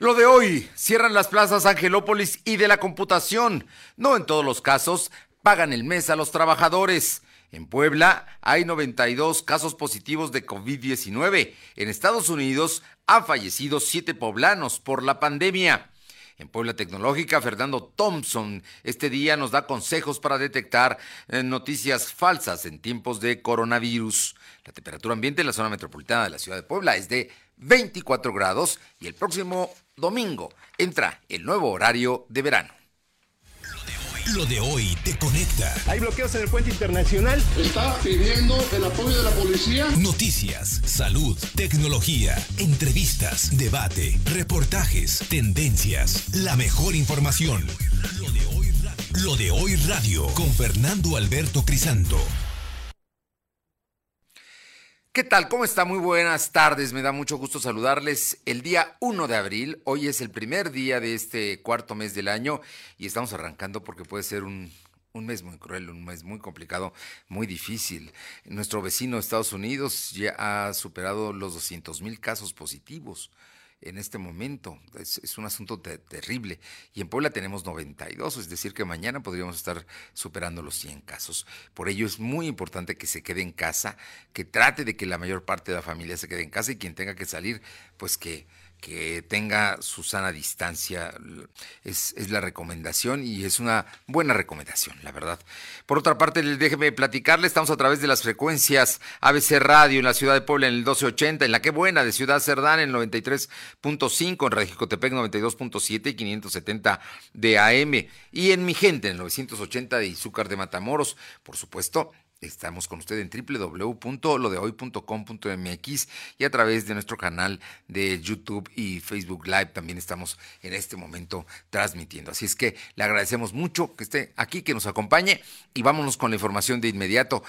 Lo de hoy, cierran las plazas Angelópolis y de la computación. No en todos los casos, pagan el mes a los trabajadores. En Puebla hay 92 casos positivos de COVID-19. En Estados Unidos han fallecido siete poblanos por la pandemia. En Puebla Tecnológica, Fernando Thompson este día nos da consejos para detectar eh, noticias falsas en tiempos de coronavirus. La temperatura ambiente en la zona metropolitana de la ciudad de Puebla es de 24 grados y el próximo domingo entra el nuevo horario de verano. Lo de hoy te conecta. Hay bloqueos en el puente internacional. Está pidiendo el apoyo de la policía. Noticias, salud, tecnología, entrevistas, debate, reportajes, tendencias, la mejor información. Lo de hoy, Lo de hoy radio con Fernando Alberto Crisanto. ¿Qué tal? ¿Cómo está? Muy buenas tardes. Me da mucho gusto saludarles el día 1 de abril. Hoy es el primer día de este cuarto mes del año y estamos arrancando porque puede ser un, un mes muy cruel, un mes muy complicado, muy difícil. Nuestro vecino Estados Unidos ya ha superado los 200 mil casos positivos en este momento. Es, un asunto terrible. Y en Puebla tenemos 92, es decir, que mañana podríamos estar superando los 100 casos. Por ello es muy importante que se quede en casa, que trate de que la mayor parte de la familia se quede en casa y quien tenga que salir, pues que que tenga su sana distancia. Es, la recomendación y es una buena recomendación, la verdad. Por otra parte, déjeme platicarle, estamos a través de las frecuencias ABC Radio en la ciudad de Puebla en el 1280, en la que buena de Ciudad Cerdán en el 93.5, en Regicotepec 92.7 y 570 de AM y en Mi Gente en el 980 de Izúcar de Matamoros. Por supuesto, Estamos con usted en www.lodehoy.com.mx y a través de nuestro canal de YouTube y Facebook Live también estamos en este momento transmitiendo. Así es que le agradecemos mucho que esté aquí, que nos acompañe y vámonos con la información de inmediato.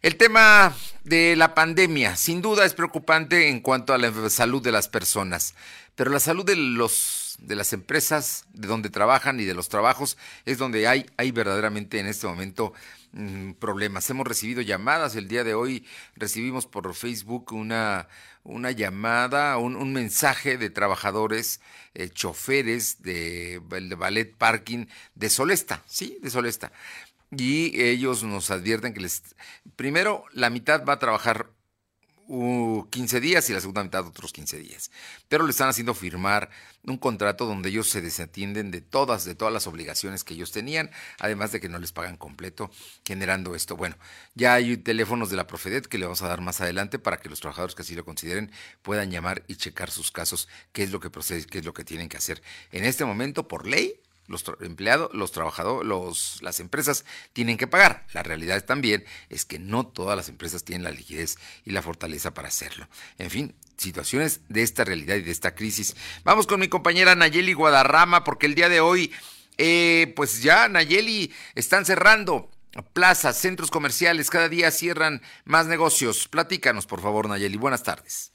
El tema de la pandemia sin duda es preocupante en cuanto a la salud de las personas, pero la salud de los de las empresas, de donde trabajan y de los trabajos es donde hay hay verdaderamente en este momento problemas. Hemos recibido llamadas. El día de hoy recibimos por Facebook una, una llamada, un, un mensaje de trabajadores, eh, choferes de, de ballet parking de Solesta, sí, de Solesta. Y ellos nos advierten que les, primero, la mitad va a trabajar 15 días y la segunda mitad otros 15 días. Pero le están haciendo firmar un contrato donde ellos se desatienden de todas, de todas las obligaciones que ellos tenían, además de que no les pagan completo, generando esto. Bueno, ya hay teléfonos de la Profedet que le vamos a dar más adelante para que los trabajadores que así lo consideren puedan llamar y checar sus casos, qué es lo que procede, qué es lo que tienen que hacer. En este momento, por ley, los empleados, los trabajadores, los, las empresas tienen que pagar. La realidad también es que no todas las empresas tienen la liquidez y la fortaleza para hacerlo. En fin, situaciones de esta realidad y de esta crisis. Vamos con mi compañera Nayeli Guadarrama, porque el día de hoy, eh, pues ya Nayeli están cerrando plazas, centros comerciales, cada día cierran más negocios. Platícanos, por favor, Nayeli. Buenas tardes.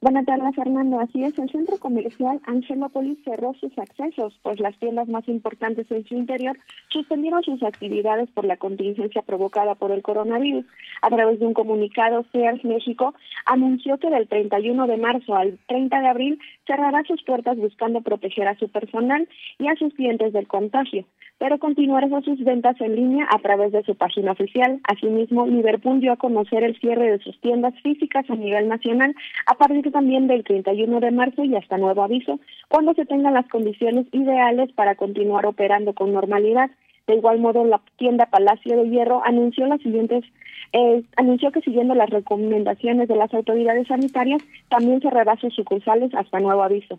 Buenas tardes, Fernando. Así es, el centro comercial Angelópolis cerró sus accesos, pues las tiendas más importantes en su interior suspendieron sus actividades por la contingencia provocada por el coronavirus. A través de un comunicado, Sears México anunció que del 31 de marzo al 30 de abril cerrará sus puertas buscando proteger a su personal y a sus clientes del contagio pero continuará con sus ventas en línea a través de su página oficial. Asimismo, Liverpool dio a conocer el cierre de sus tiendas físicas a nivel nacional a partir también del 31 de marzo y hasta nuevo aviso, cuando se tengan las condiciones ideales para continuar operando con normalidad. De igual modo, la tienda Palacio de Hierro anunció las siguientes eh, anunció que siguiendo las recomendaciones de las autoridades sanitarias, también cerrará sus sucursales hasta nuevo aviso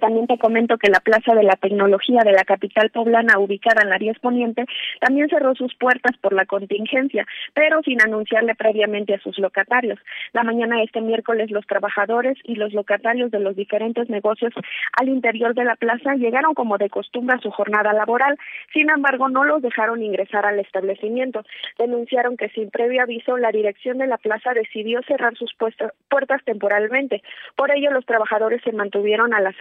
también te comento que la Plaza de la Tecnología de la capital poblana, ubicada en la Rías Poniente, también cerró sus puertas por la contingencia, pero sin anunciarle previamente a sus locatarios. La mañana de este miércoles, los trabajadores y los locatarios de los diferentes negocios al interior de la plaza llegaron como de costumbre a su jornada laboral. Sin embargo, no los dejaron ingresar al establecimiento. Denunciaron que sin previo aviso, la dirección de la plaza decidió cerrar sus puertas temporalmente. Por ello, los trabajadores se mantuvieron a las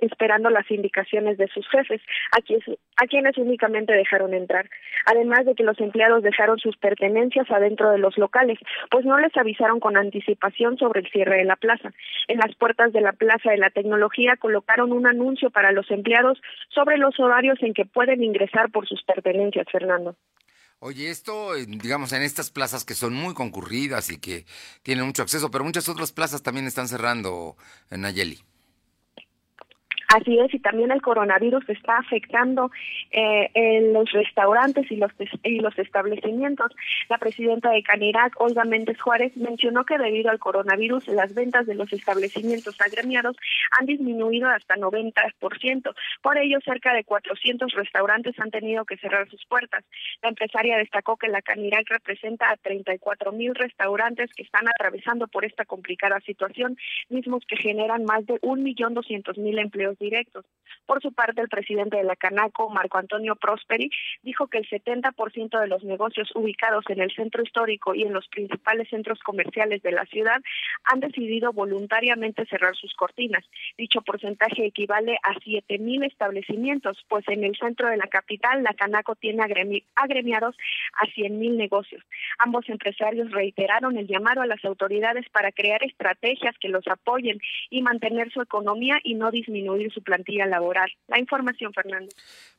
esperando las indicaciones de sus jefes, a quienes, a quienes únicamente dejaron entrar. Además de que los empleados dejaron sus pertenencias adentro de los locales, pues no les avisaron con anticipación sobre el cierre de la plaza. En las puertas de la Plaza de la Tecnología colocaron un anuncio para los empleados sobre los horarios en que pueden ingresar por sus pertenencias, Fernando. Oye, esto, digamos, en estas plazas que son muy concurridas y que tienen mucho acceso, pero muchas otras plazas también están cerrando en Nayeli. Así es, y también el coronavirus está afectando eh, los restaurantes y los, y los establecimientos. La presidenta de Canirac, Olga Méndez Juárez, mencionó que debido al coronavirus las ventas de los establecimientos agremiados han disminuido hasta 90%. Por ello, cerca de 400 restaurantes han tenido que cerrar sus puertas. La empresaria destacó que la Canirac representa a 34 mil restaurantes que están atravesando por esta complicada situación, mismos que generan más de 1.200.000 empleos directos. Por su parte, el presidente de la Canaco, Marco Antonio Prosperi, dijo que el 70% de los negocios ubicados en el centro histórico y en los principales centros comerciales de la ciudad han decidido voluntariamente cerrar sus cortinas. Dicho porcentaje equivale a 7.000 establecimientos, pues en el centro de la capital la Canaco tiene agremiados a 100.000 negocios. Ambos empresarios reiteraron el llamado a las autoridades para crear estrategias que los apoyen y mantener su economía y no disminuir su plantilla laboral. La información, Fernando.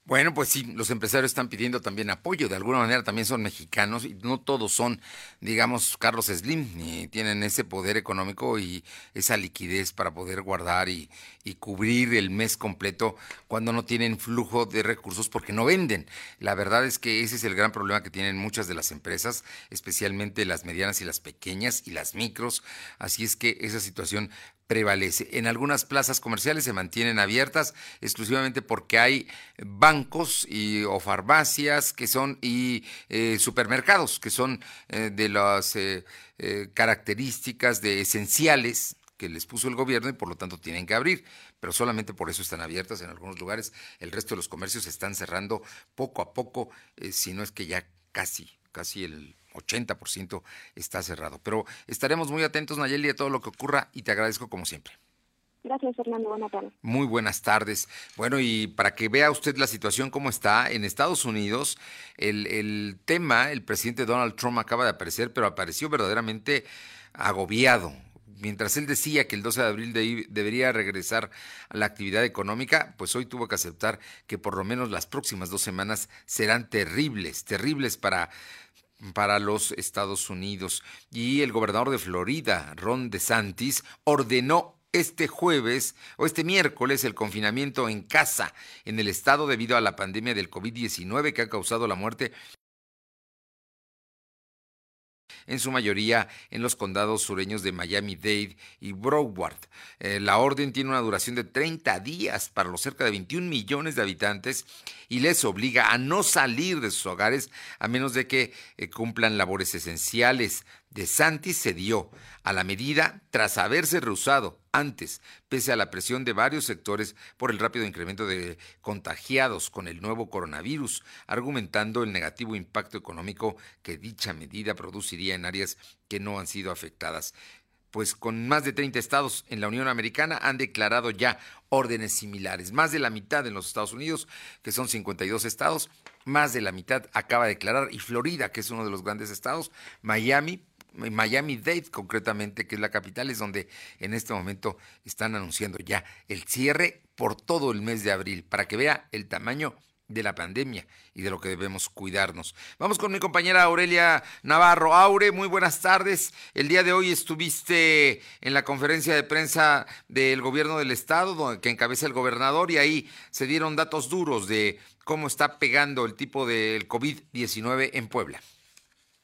Bueno, pues sí, los empresarios están pidiendo también apoyo, de alguna manera también son mexicanos y no todos son, digamos, Carlos Slim, ni tienen ese poder económico y esa liquidez para poder guardar y, y cubrir el mes completo cuando no tienen flujo de recursos porque no venden. La verdad es que ese es el gran problema que tienen muchas de las empresas, especialmente las medianas y las pequeñas y las micros, así es que esa situación prevalece. En algunas plazas comerciales se mantienen abiertas exclusivamente porque hay bancos y, o farmacias que son y eh, supermercados que son eh, de las eh, características de esenciales que les puso el gobierno y por lo tanto tienen que abrir, pero solamente por eso están abiertas en algunos lugares. El resto de los comercios están cerrando poco a poco, si no es que ya casi, casi el 80% está cerrado. Pero estaremos muy atentos, Nayeli, a todo lo que ocurra y te agradezco como siempre. Gracias, Fernando. Buenas tardes. Muy buenas tardes. Bueno, y para que vea usted la situación cómo está, en Estados Unidos, el, el tema, el presidente Donald Trump acaba de aparecer, pero apareció verdaderamente agobiado. Mientras él decía que el 12 de abril debería regresar a la actividad económica, pues hoy tuvo que aceptar que por lo menos las próximas dos semanas serán terribles, terribles para para los Estados Unidos. Y el gobernador de Florida, Ron DeSantis, ordenó este jueves o este miércoles el confinamiento en casa en el estado debido a la pandemia del COVID-19 que ha causado la muerte en su mayoría en los condados sureños de Miami-Dade y Broward. Eh, la orden tiene una duración de 30 días para los cerca de 21 millones de habitantes y les obliga a no salir de sus hogares a menos de que eh, cumplan labores esenciales. De Santis cedió a la medida tras haberse rehusado antes, pese a la presión de varios sectores por el rápido incremento de contagiados con el nuevo coronavirus, argumentando el negativo impacto económico que dicha medida produciría en áreas que no han sido afectadas pues con más de 30 estados en la Unión Americana han declarado ya órdenes similares. Más de la mitad en los Estados Unidos, que son 52 estados, más de la mitad acaba de declarar, y Florida, que es uno de los grandes estados, Miami, Miami Dade concretamente, que es la capital, es donde en este momento están anunciando ya el cierre por todo el mes de abril, para que vea el tamaño de la pandemia y de lo que debemos cuidarnos. Vamos con mi compañera Aurelia Navarro. Aure, muy buenas tardes. El día de hoy estuviste en la conferencia de prensa del gobierno del estado, que encabeza el gobernador, y ahí se dieron datos duros de cómo está pegando el tipo del COVID-19 en Puebla.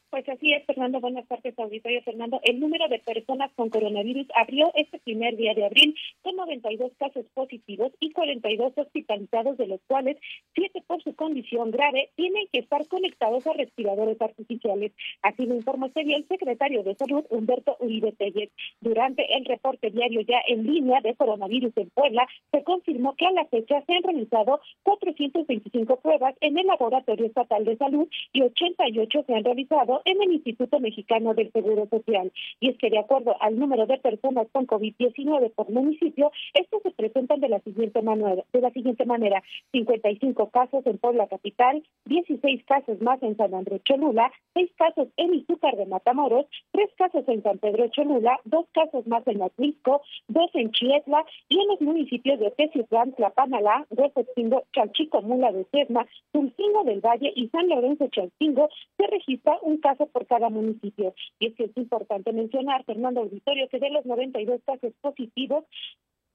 Pues así es, Fernando. Buenas tardes, auditorio Fernando. El número de personas con coronavirus abrió este primer día de abril con 92 casos positivos y 42 hospitalizados, de los cuales 7 por su condición grave tienen que estar conectados a respiradores artificiales. Así lo informó este día el secretario de Salud, Humberto Uribe Tellez. Durante el reporte diario ya en línea de coronavirus en Puebla, se confirmó que a la fecha se han realizado 425 pruebas en el Laboratorio Estatal de Salud y 88 se han realizado en el Instituto Mexicano del Seguro Social. Y es que de acuerdo al número de personas con COVID-19 por municipio, estos se presentan de la siguiente manera, de la siguiente manera, 55 casos en Puebla capital, 16 casos más en San Andrés Cholula, 6 casos en Izúcar de Matamoros, 3 casos en San Pedro Cholula, 2 casos más en Atlisco, 2 en Chietla y en los municipios de Teciutlán, Tlapanalá, Huesotingo, Chalchico, Mula de Sesma, Tulcingo del Valle y San Lorenzo Chalcingo se registra un caso por cada municipio. Y es que es importante mencionar, Fernando Auditorio, que de los 92 casos positivos,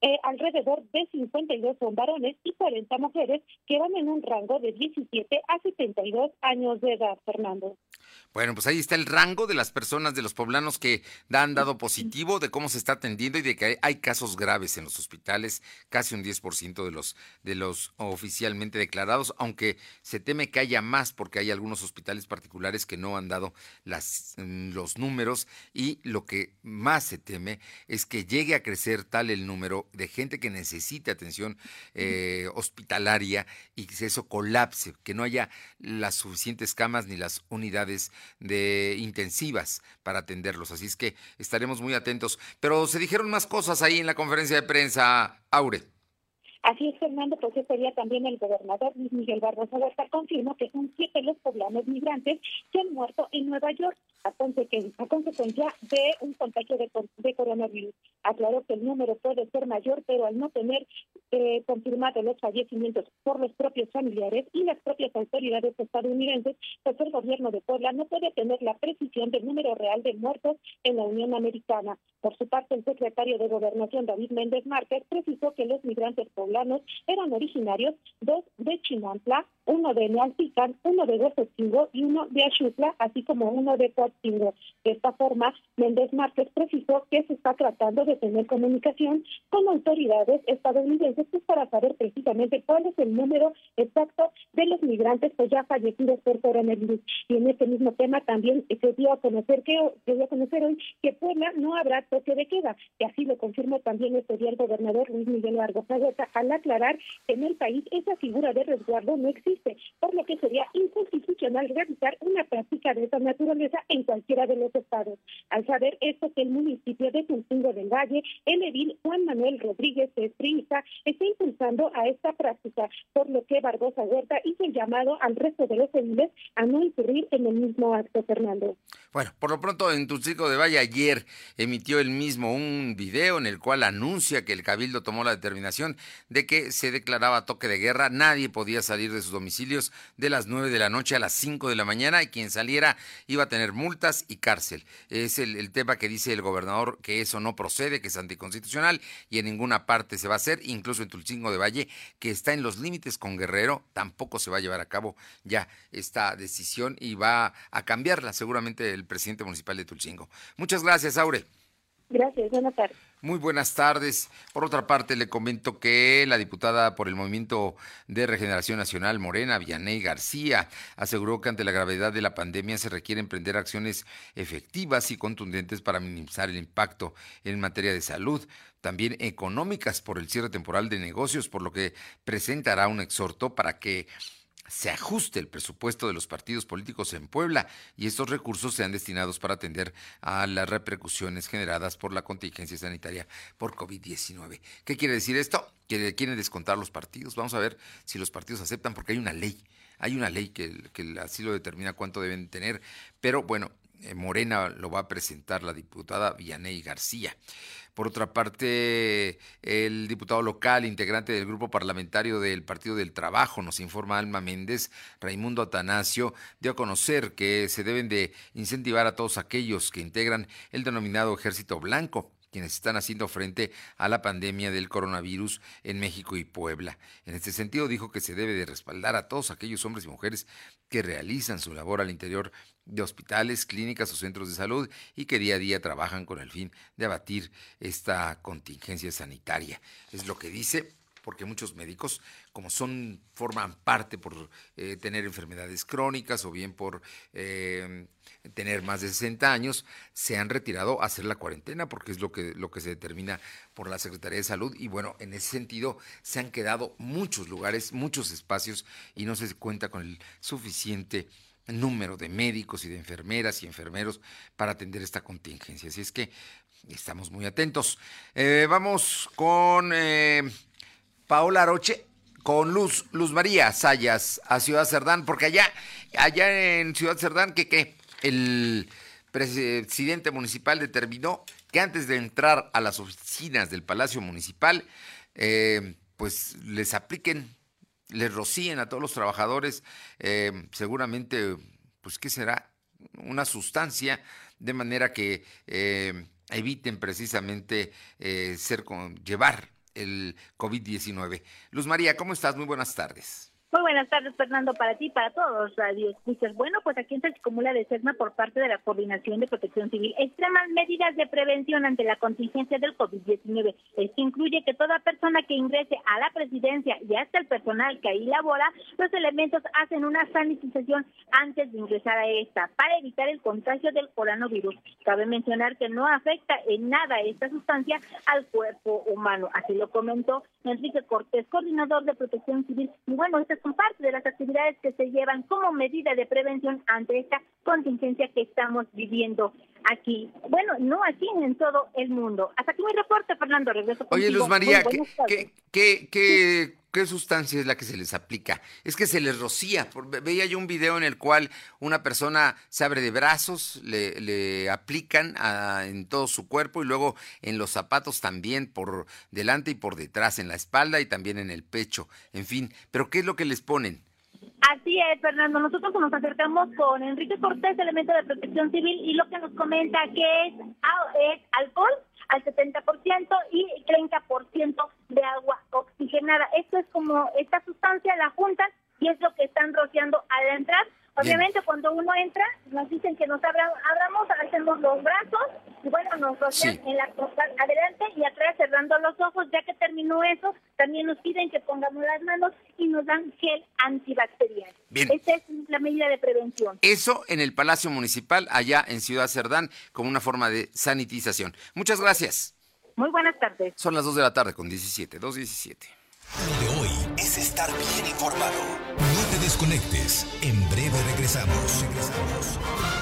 eh, alrededor de 52 son varones y 40 mujeres que van en un rango de 17 a 72 años de edad, Fernando. Bueno, pues ahí está el rango de las personas, de los poblanos que han dado positivo, de cómo se está atendiendo y de que hay, casos graves en los hospitales, casi un 10% de los, de los oficialmente declarados, aunque se teme que haya más porque hay algunos hospitales particulares que no han dado las, mm, los números y lo que más se teme es que llegue a crecer tal el número de gente que necesite atención eh, hospitalaria y que eso colapse, que no haya las suficientes camas ni las unidades de intensivas para atenderlos. Así es que estaremos muy atentos. Pero se dijeron más cosas ahí en la conferencia de prensa, Aure. Así es, Fernando, pues ese día también el gobernador Luis Miguel Barbosa Huerta confirmó que son siete los poblanos migrantes que han muerto en Nueva York a, consecuencia de un contagio de, coronavirus. Aclaró que el número puede ser mayor, pero al no tener eh, confirmado los fallecimientos por los propios familiares y las propias autoridades estadounidenses, pues el gobierno de Puebla no puede tener la precisión del número real de muertos en la Unión Americana. Por su parte, el secretario de Gobernación, David Méndez Márquez, precisó que los migrantes poblanos eran originarios, dos de Chinantla, uno de Nealtican, uno de Huesotingo y uno de Axutla, así como uno de Coatzingo. De esta forma, Méndez Márquez precisó que se está tratando de tener comunicación con autoridades estadounidenses pues, para saber precisamente cuál es el número exacto de los migrantes pues, ya fallecidos por coronavirus. Y en este mismo tema también se dio a conocer que se dio a conocer hoy que Puebla no habrá toque de queda, y así lo confirmó también este día el gobernador Luis Miguel Vargas al aclarar que en el país esa figura de resguardo no existe, por lo que sería inconstitucional realizar una práctica de esa naturaleza en cualquiera de los estados. Al saber esto que el municipio de Tulcingo del Valle, el edil Juan Manuel Rodríguez de Estriniza, está impulsando a esta práctica, por lo que Barbosa Huerta hizo el llamado al resto de los ediles a no incurrir en el mismo acto, Fernando. Bueno, por lo pronto en Tulcingo del Valle ayer emitió el mismo un video en el cual anuncia que el Cabildo tomó la determinación de que se declaraba toque de guerra, nadie podía salir de sus domicilios de las 9 de la noche a las 5 de la mañana y quien saliera iba a tener multas y cárcel. Es el, tema que dice el gobernador que eso no procede, que es anticonstitucional y en ninguna parte se va a hacer, incluso en Tulcingo de Valle, que está en los límites con Guerrero, tampoco se va a llevar a cabo ya esta decisión y va a cambiarla. Seguramente el presidente municipal de Tulcingo. Muchas gracias, Aure. Gracias, buenas tardes. Muy buenas tardes. Por otra parte, le comento que la diputada por el Movimiento de Regeneración Nacional, Morena, Vianey García, aseguró que ante la gravedad de la pandemia se requiere emprender acciones efectivas y contundentes para minimizar el impacto en materia de salud, también económicas por el cierre temporal de negocios, por lo que presentará un exhorto para que se ajuste el presupuesto de los partidos políticos en Puebla y estos recursos sean destinados para atender a las repercusiones generadas por la contingencia sanitaria por COVID-19. ¿Qué quiere decir esto? Que quieren descontar los partidos. Vamos a ver si los partidos aceptan porque hay una ley. Hay una ley que, que así lo determina cuánto deben tener. Pero bueno, Morena lo va a presentar la diputada Villaney García. Por otra parte, el diputado local, integrante del grupo parlamentario del Partido del Trabajo, nos informa Alma Méndez, Raimundo Atanasio, dio a conocer que se deben de incentivar a todos aquellos que integran el denominado Ejército Blanco quienes están haciendo frente a la pandemia del coronavirus en México y Puebla. En este sentido, dijo que se debe de respaldar a todos aquellos hombres y mujeres que realizan su labor al interior de hospitales, clínicas o centros de salud y que día a día trabajan con el fin de abatir esta contingencia sanitaria. Es lo que dice porque muchos médicos, como son, forman parte por eh, tener enfermedades crónicas o bien por eh, tener más de 60 años, se han retirado a hacer la cuarentena, porque es lo que, lo que se determina por la Secretaría de Salud. Y bueno, en ese sentido, se han quedado muchos lugares, muchos espacios, y no se cuenta con el suficiente número de médicos y de enfermeras y enfermeros para atender esta contingencia. Así es que estamos muy atentos. Eh, vamos con eh, Paola Aroche, con Luz, Luz María Sayas a Ciudad Cerdán, porque allá, allá en Ciudad Cerdán, que qué, el presidente municipal determinó que antes de entrar a las oficinas del Palacio Municipal, eh, pues les apliquen les rocíen a todos los trabajadores, eh, seguramente, pues, ¿qué será? Una sustancia, de manera que eh, eviten precisamente eh, ser con, llevar el COVID-19. Luz María, ¿cómo estás? Muy buenas tardes. Muy buenas tardes, Fernando, para ti y para todos, Radio Escuchas. Bueno, pues aquí en Salchicomula de SESMA, por parte de la Coordinación de Protección Civil, extreman medidas de prevención ante la contingencia del COVID-19. Esto incluye que toda persona que ingrese a la presidencia y hasta el personal que ahí labora, los elementos hacen una sanitización antes de ingresar a esta para evitar el contagio del coronavirus. Cabe mencionar que no afecta en nada esta sustancia al cuerpo humano. Así lo comentó Enrique Cortés, coordinador de Protección Civil. Y bueno, esta son parte de las actividades que se llevan como medida de prevención ante esta contingencia que estamos viviendo aquí. Bueno, no aquí, en todo el mundo. Hasta aquí mi reporte, Fernando. Regreso Oye, Luz María, ¿qué, qué, qué, qué, sustancia es la que se les aplica? Es que se les rocía. Veía yo un video en el cual una persona se abre de brazos, le, le aplican a, en todo su cuerpo y luego en los zapatos también, por delante y por detrás, en la espalda y también en el pecho. En fin, ¿pero qué es lo que les ponen? Así es, Fernando. Nosotros nos acercamos con Enrique Cortés, elemento de protección civil, y lo que nos comenta que es, es alcohol al 70% y 30% de agua oxigenada. Esto es como esta sustancia la juntan y es lo que están rociando al entrar Obviamente cuando uno entra, nos dicen que nos abra, abramos, hacemos los brazos, y bueno, nos rocian en la adelante y atrás cerrando los ojos, ya que terminó eso, también nos piden que pongamos las manos y nos dan gel antibacterial. Bien. Esta es la medida de prevención. Eso en el Palacio Municipal, allá en Ciudad Cerdán, como una forma de sanitización. Muchas gracias. Muy buenas tardes. Son las 2 de la tarde con 17, 2.17. Lo de hoy es estar bien informado. No te desconectes. En breve regresamos. Regresamos.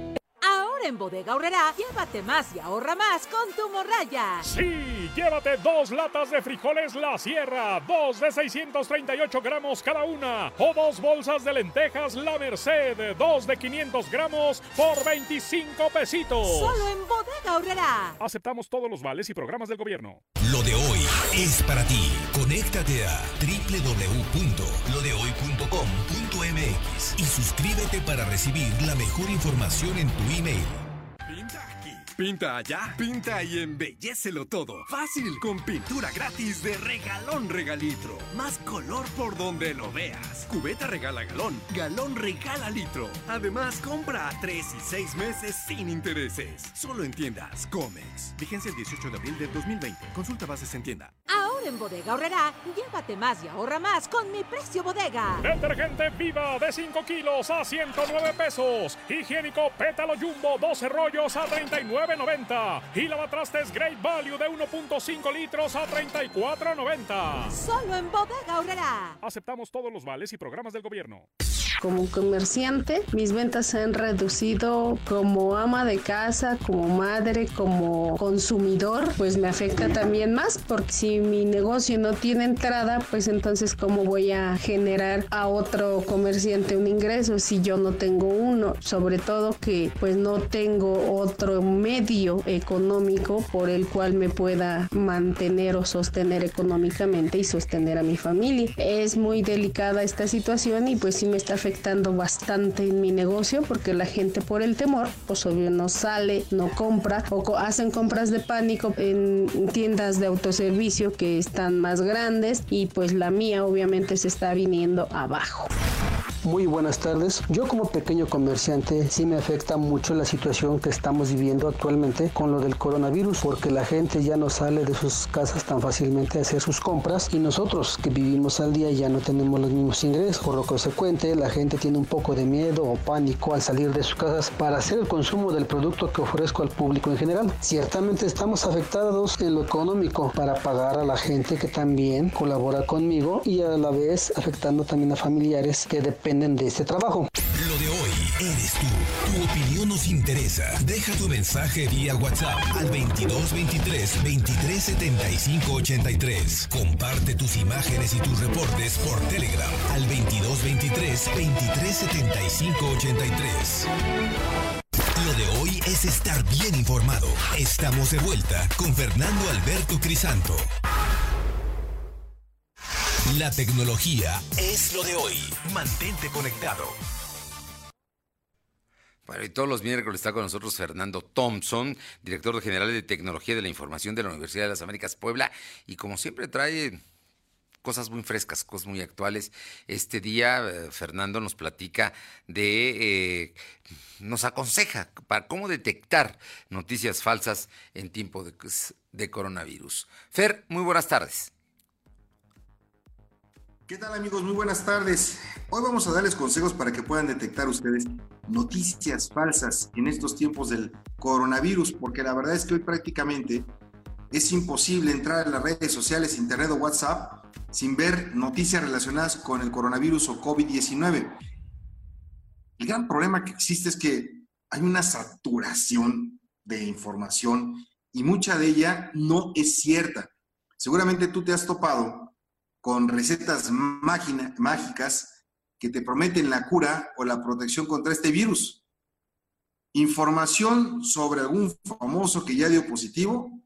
en Bodega Horrera, llévate más y ahorra más con tu morraya. Sí, llévate dos latas de frijoles La Sierra, dos de 638 gramos cada una, o dos bolsas de lentejas La Merced, dos de 500 gramos por 25 pesitos. Solo en Bodega Horrera. Aceptamos todos los vales y programas del gobierno. Lo de hoy es para ti. Conéctate a y suscríbete para recibir la mejor información en tu email. Pinta allá, pinta y embellecelo todo. Fácil, con pintura gratis de regalón regalitro. Más color por donde lo veas. Cubeta regala galón, galón regala litro. Además, compra a 3 y 6 meses sin intereses. Solo en tiendas Comex. Vigencia el 18 de abril del 2020. Consulta bases en tienda. Ahora en Bodega Horrera, llévate más y ahorra más con mi precio bodega. Detergente Viva de 5 kilos a 109 pesos. Higiénico Pétalo Jumbo 12 rollos a 39.90. Y lavatrastes Great Value de 1.5 litros a 34.90. Solo en Bodega Horrera. Aceptamos todos los vales y programas del gobierno. Como comerciante, mis ventas se han reducido como ama de casa, como madre, como consumidor, pues me afecta también más porque si mi negocio no tiene entrada, pues entonces cómo voy a generar a otro comerciante un ingreso si yo no tengo uno, sobre todo que pues no tengo otro medio económico por el cual me pueda mantener o sostener económicamente y sostener a mi familia. Es muy delicada esta situación y pues sí me está afectando bastante en mi negocio porque la gente por el temor, pues obvio no sale, no compra o hacen compras de pánico en tiendas de autoservicio que están más grandes y pues la mía obviamente se está viniendo abajo. Muy buenas tardes. Yo como pequeño comerciante sí me afecta mucho la situación que estamos viviendo actualmente con lo del coronavirus porque la gente ya no sale de sus casas tan fácilmente a hacer sus compras y nosotros que vivimos al día ya no tenemos los mismos ingresos. Por lo consecuente la gente tiene un poco de miedo o pánico al salir de sus casas para hacer el consumo del producto que ofrezco al público en general. Ciertamente estamos afectados en lo económico para pagar a la gente que también colabora conmigo y a la vez afectando también a familiares que dependen de este trabajo. Lo de hoy eres tú. Tu opinión nos interesa. Deja tu mensaje vía WhatsApp al 2223 2375 83. Comparte tus imágenes y tus reportes por Telegram al 2223 2375 83. Lo de hoy es estar bien informado. Estamos de vuelta con Fernando Alberto Crisanto. La tecnología es lo de hoy. Mantente conectado. Bueno, y todos los miércoles está con nosotros Fernando Thompson, director general de Tecnología de la Información de la Universidad de las Américas Puebla, y como siempre trae cosas muy frescas, cosas muy actuales. Este día eh, Fernando nos platica de, eh, nos aconseja para cómo detectar noticias falsas en tiempo de, de coronavirus. Fer, muy buenas tardes. ¿Qué tal amigos? Muy buenas tardes. Hoy vamos a darles consejos para que puedan detectar ustedes noticias falsas en estos tiempos del coronavirus, porque la verdad es que hoy prácticamente es imposible entrar a las redes sociales, internet o WhatsApp sin ver noticias relacionadas con el coronavirus o COVID-19. El gran problema que existe es que hay una saturación de información y mucha de ella no es cierta. Seguramente tú te has topado con recetas mágicas que te prometen la cura o la protección contra este virus. Información sobre algún famoso que ya dio positivo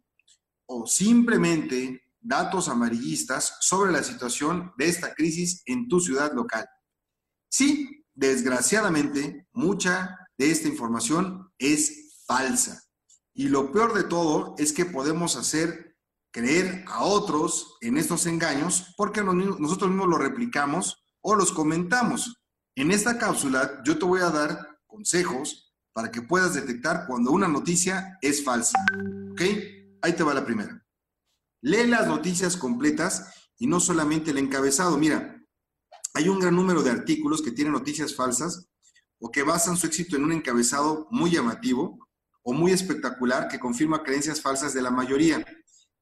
o simplemente datos amarillistas sobre la situación de esta crisis en tu ciudad local. Sí, desgraciadamente, mucha de esta información es falsa. Y lo peor de todo es que podemos hacer creer a otros en estos engaños porque nosotros mismos los replicamos o los comentamos. En esta cápsula yo te voy a dar consejos para que puedas detectar cuando una noticia es falsa. ¿Ok? Ahí te va la primera. Lee las noticias completas y no solamente el encabezado. Mira, hay un gran número de artículos que tienen noticias falsas o que basan su éxito en un encabezado muy llamativo o muy espectacular que confirma creencias falsas de la mayoría.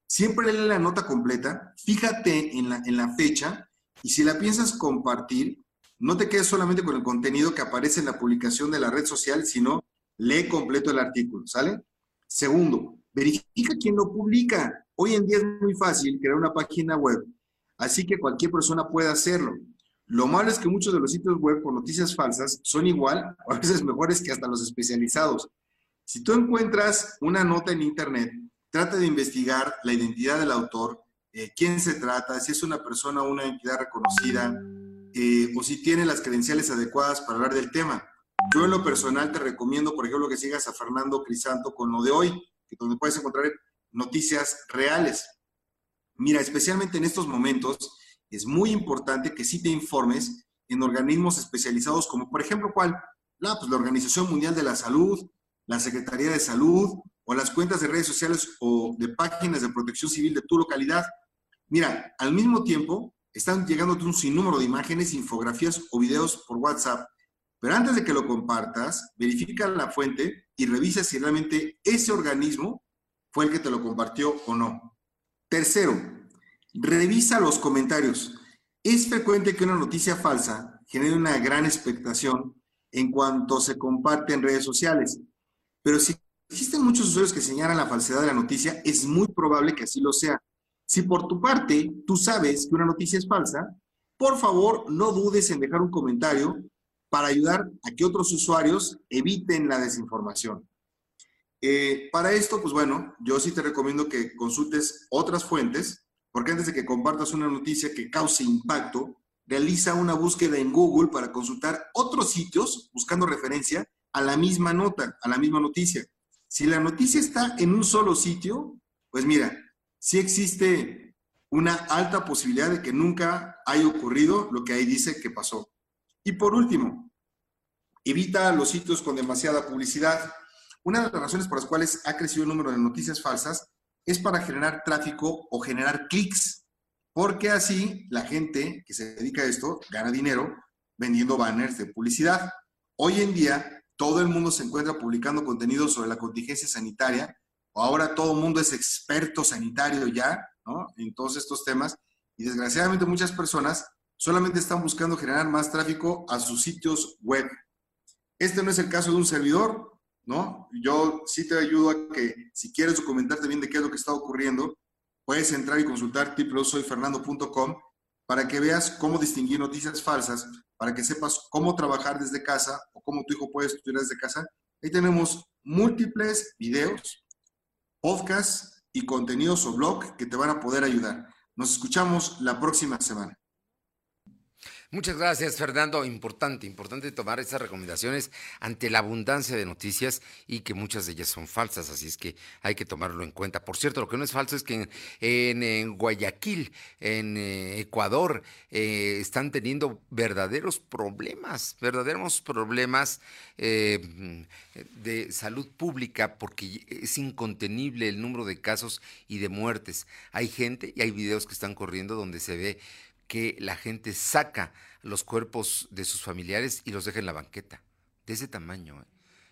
Siempre lee la nota completa, fíjate en la, en la fecha y si la piensas compartir, no te quedes solamente con el contenido que aparece en la publicación de la red social, sino lee completo el artículo, ¿sale? Segundo, verifica quién lo publica. Hoy en día es muy fácil crear una página web, así que cualquier persona puede hacerlo. Lo malo es que muchos de los sitios web con noticias falsas son igual, a veces mejores que hasta los especializados. Si tú encuentras una nota en internet trata de investigar la identidad del autor, eh, quién se trata, si es una persona o una entidad reconocida, eh, o si tiene las credenciales adecuadas para hablar del tema. Yo en lo personal te recomiendo, por ejemplo, que sigas a Fernando Crisanto con lo de hoy, que donde puedes encontrar noticias reales. Mira, especialmente en estos momentos, es muy importante que sí te informes en organismos especializados como, por ejemplo, ¿cuál? La, pues, la Organización Mundial de la Salud, la Secretaría de Salud, o las cuentas de redes sociales o de páginas de protección civil de tu localidad. Mira, al mismo tiempo están llegando un sinnúmero de imágenes, infografías o videos por WhatsApp. Pero antes de que lo compartas, verifica la fuente y revisa si realmente ese organismo fue el que te lo compartió o no. Tercero, revisa los comentarios. Es frecuente que una noticia falsa genere una gran expectación en cuanto se comparte en redes sociales. Pero si existen muchos usuarios que señalan la falsedad de la noticia, es muy probable que así lo sea. Si por tu parte tú sabes que una noticia es falsa, por favor no dudes en dejar un comentario para ayudar a que otros usuarios eviten la desinformación. Eh, para esto, pues bueno, yo sí te recomiendo que consultes otras fuentes, porque antes de que compartas una noticia que cause impacto, realiza una búsqueda en Google para consultar otros sitios buscando referencia a la misma nota, a la misma noticia. Si la noticia está en un solo sitio, pues mira, sí existe una alta posibilidad de que nunca haya ocurrido lo que ahí dice que pasó. Y por último, evita los sitios con demasiada publicidad. Una de las razones por las cuales ha crecido el número de noticias falsas es para generar tráfico o generar clics, porque así la gente que se dedica a esto gana dinero vendiendo banners de publicidad. Hoy en día, todo el mundo se encuentra publicando contenido sobre la contingencia sanitaria, ahora todo el mundo es experto sanitario ya, ¿no? En todos estos temas, y desgraciadamente muchas personas solamente están buscando generar más tráfico a sus sitios web. Este no es el caso de un servidor, ¿no? Yo sí te ayudo a que si quieres documentarte bien de qué es lo que está ocurriendo, puedes entrar y consultar www.soyfernando.com para que veas cómo distinguir noticias falsas, para que sepas cómo trabajar desde casa o cómo tu hijo puede estudiar desde casa. Ahí tenemos múltiples videos, podcasts y contenidos o blog que te van a poder ayudar. Nos escuchamos la próxima semana. Muchas gracias, Fernando. Importante, importante tomar esas recomendaciones ante la abundancia de noticias y que muchas de ellas son falsas, así es que hay que tomarlo en cuenta. Por cierto, lo que no es falso es que en, Guayaquil, en eh, Ecuador, eh, están teniendo verdaderos problemas, verdaderos problemas eh, de salud pública porque es incontenible el número de casos y de muertes. Hay gente y hay videos que están corriendo donde se ve que la gente saca los cuerpos de sus familiares y los deja en la banqueta. De ese tamaño. ¿eh?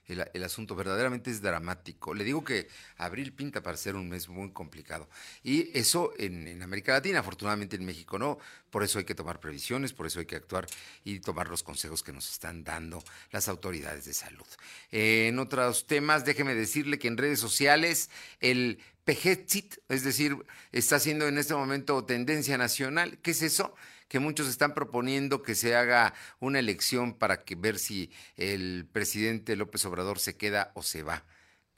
El, asunto verdaderamente es dramático. Le digo que abril pinta para ser un mes muy complicado. Y eso en, América Latina, afortunadamente en México no. Por eso hay que tomar previsiones, por eso hay que actuar y tomar los consejos que nos están dando las autoridades de salud. en otros temas, déjeme decirle que en redes sociales el Pejexit, es decir, está siendo en este momento tendencia nacional. ¿Qué es eso? Que muchos están proponiendo que se haga una elección para que ver si el presidente López Obrador se queda o se va.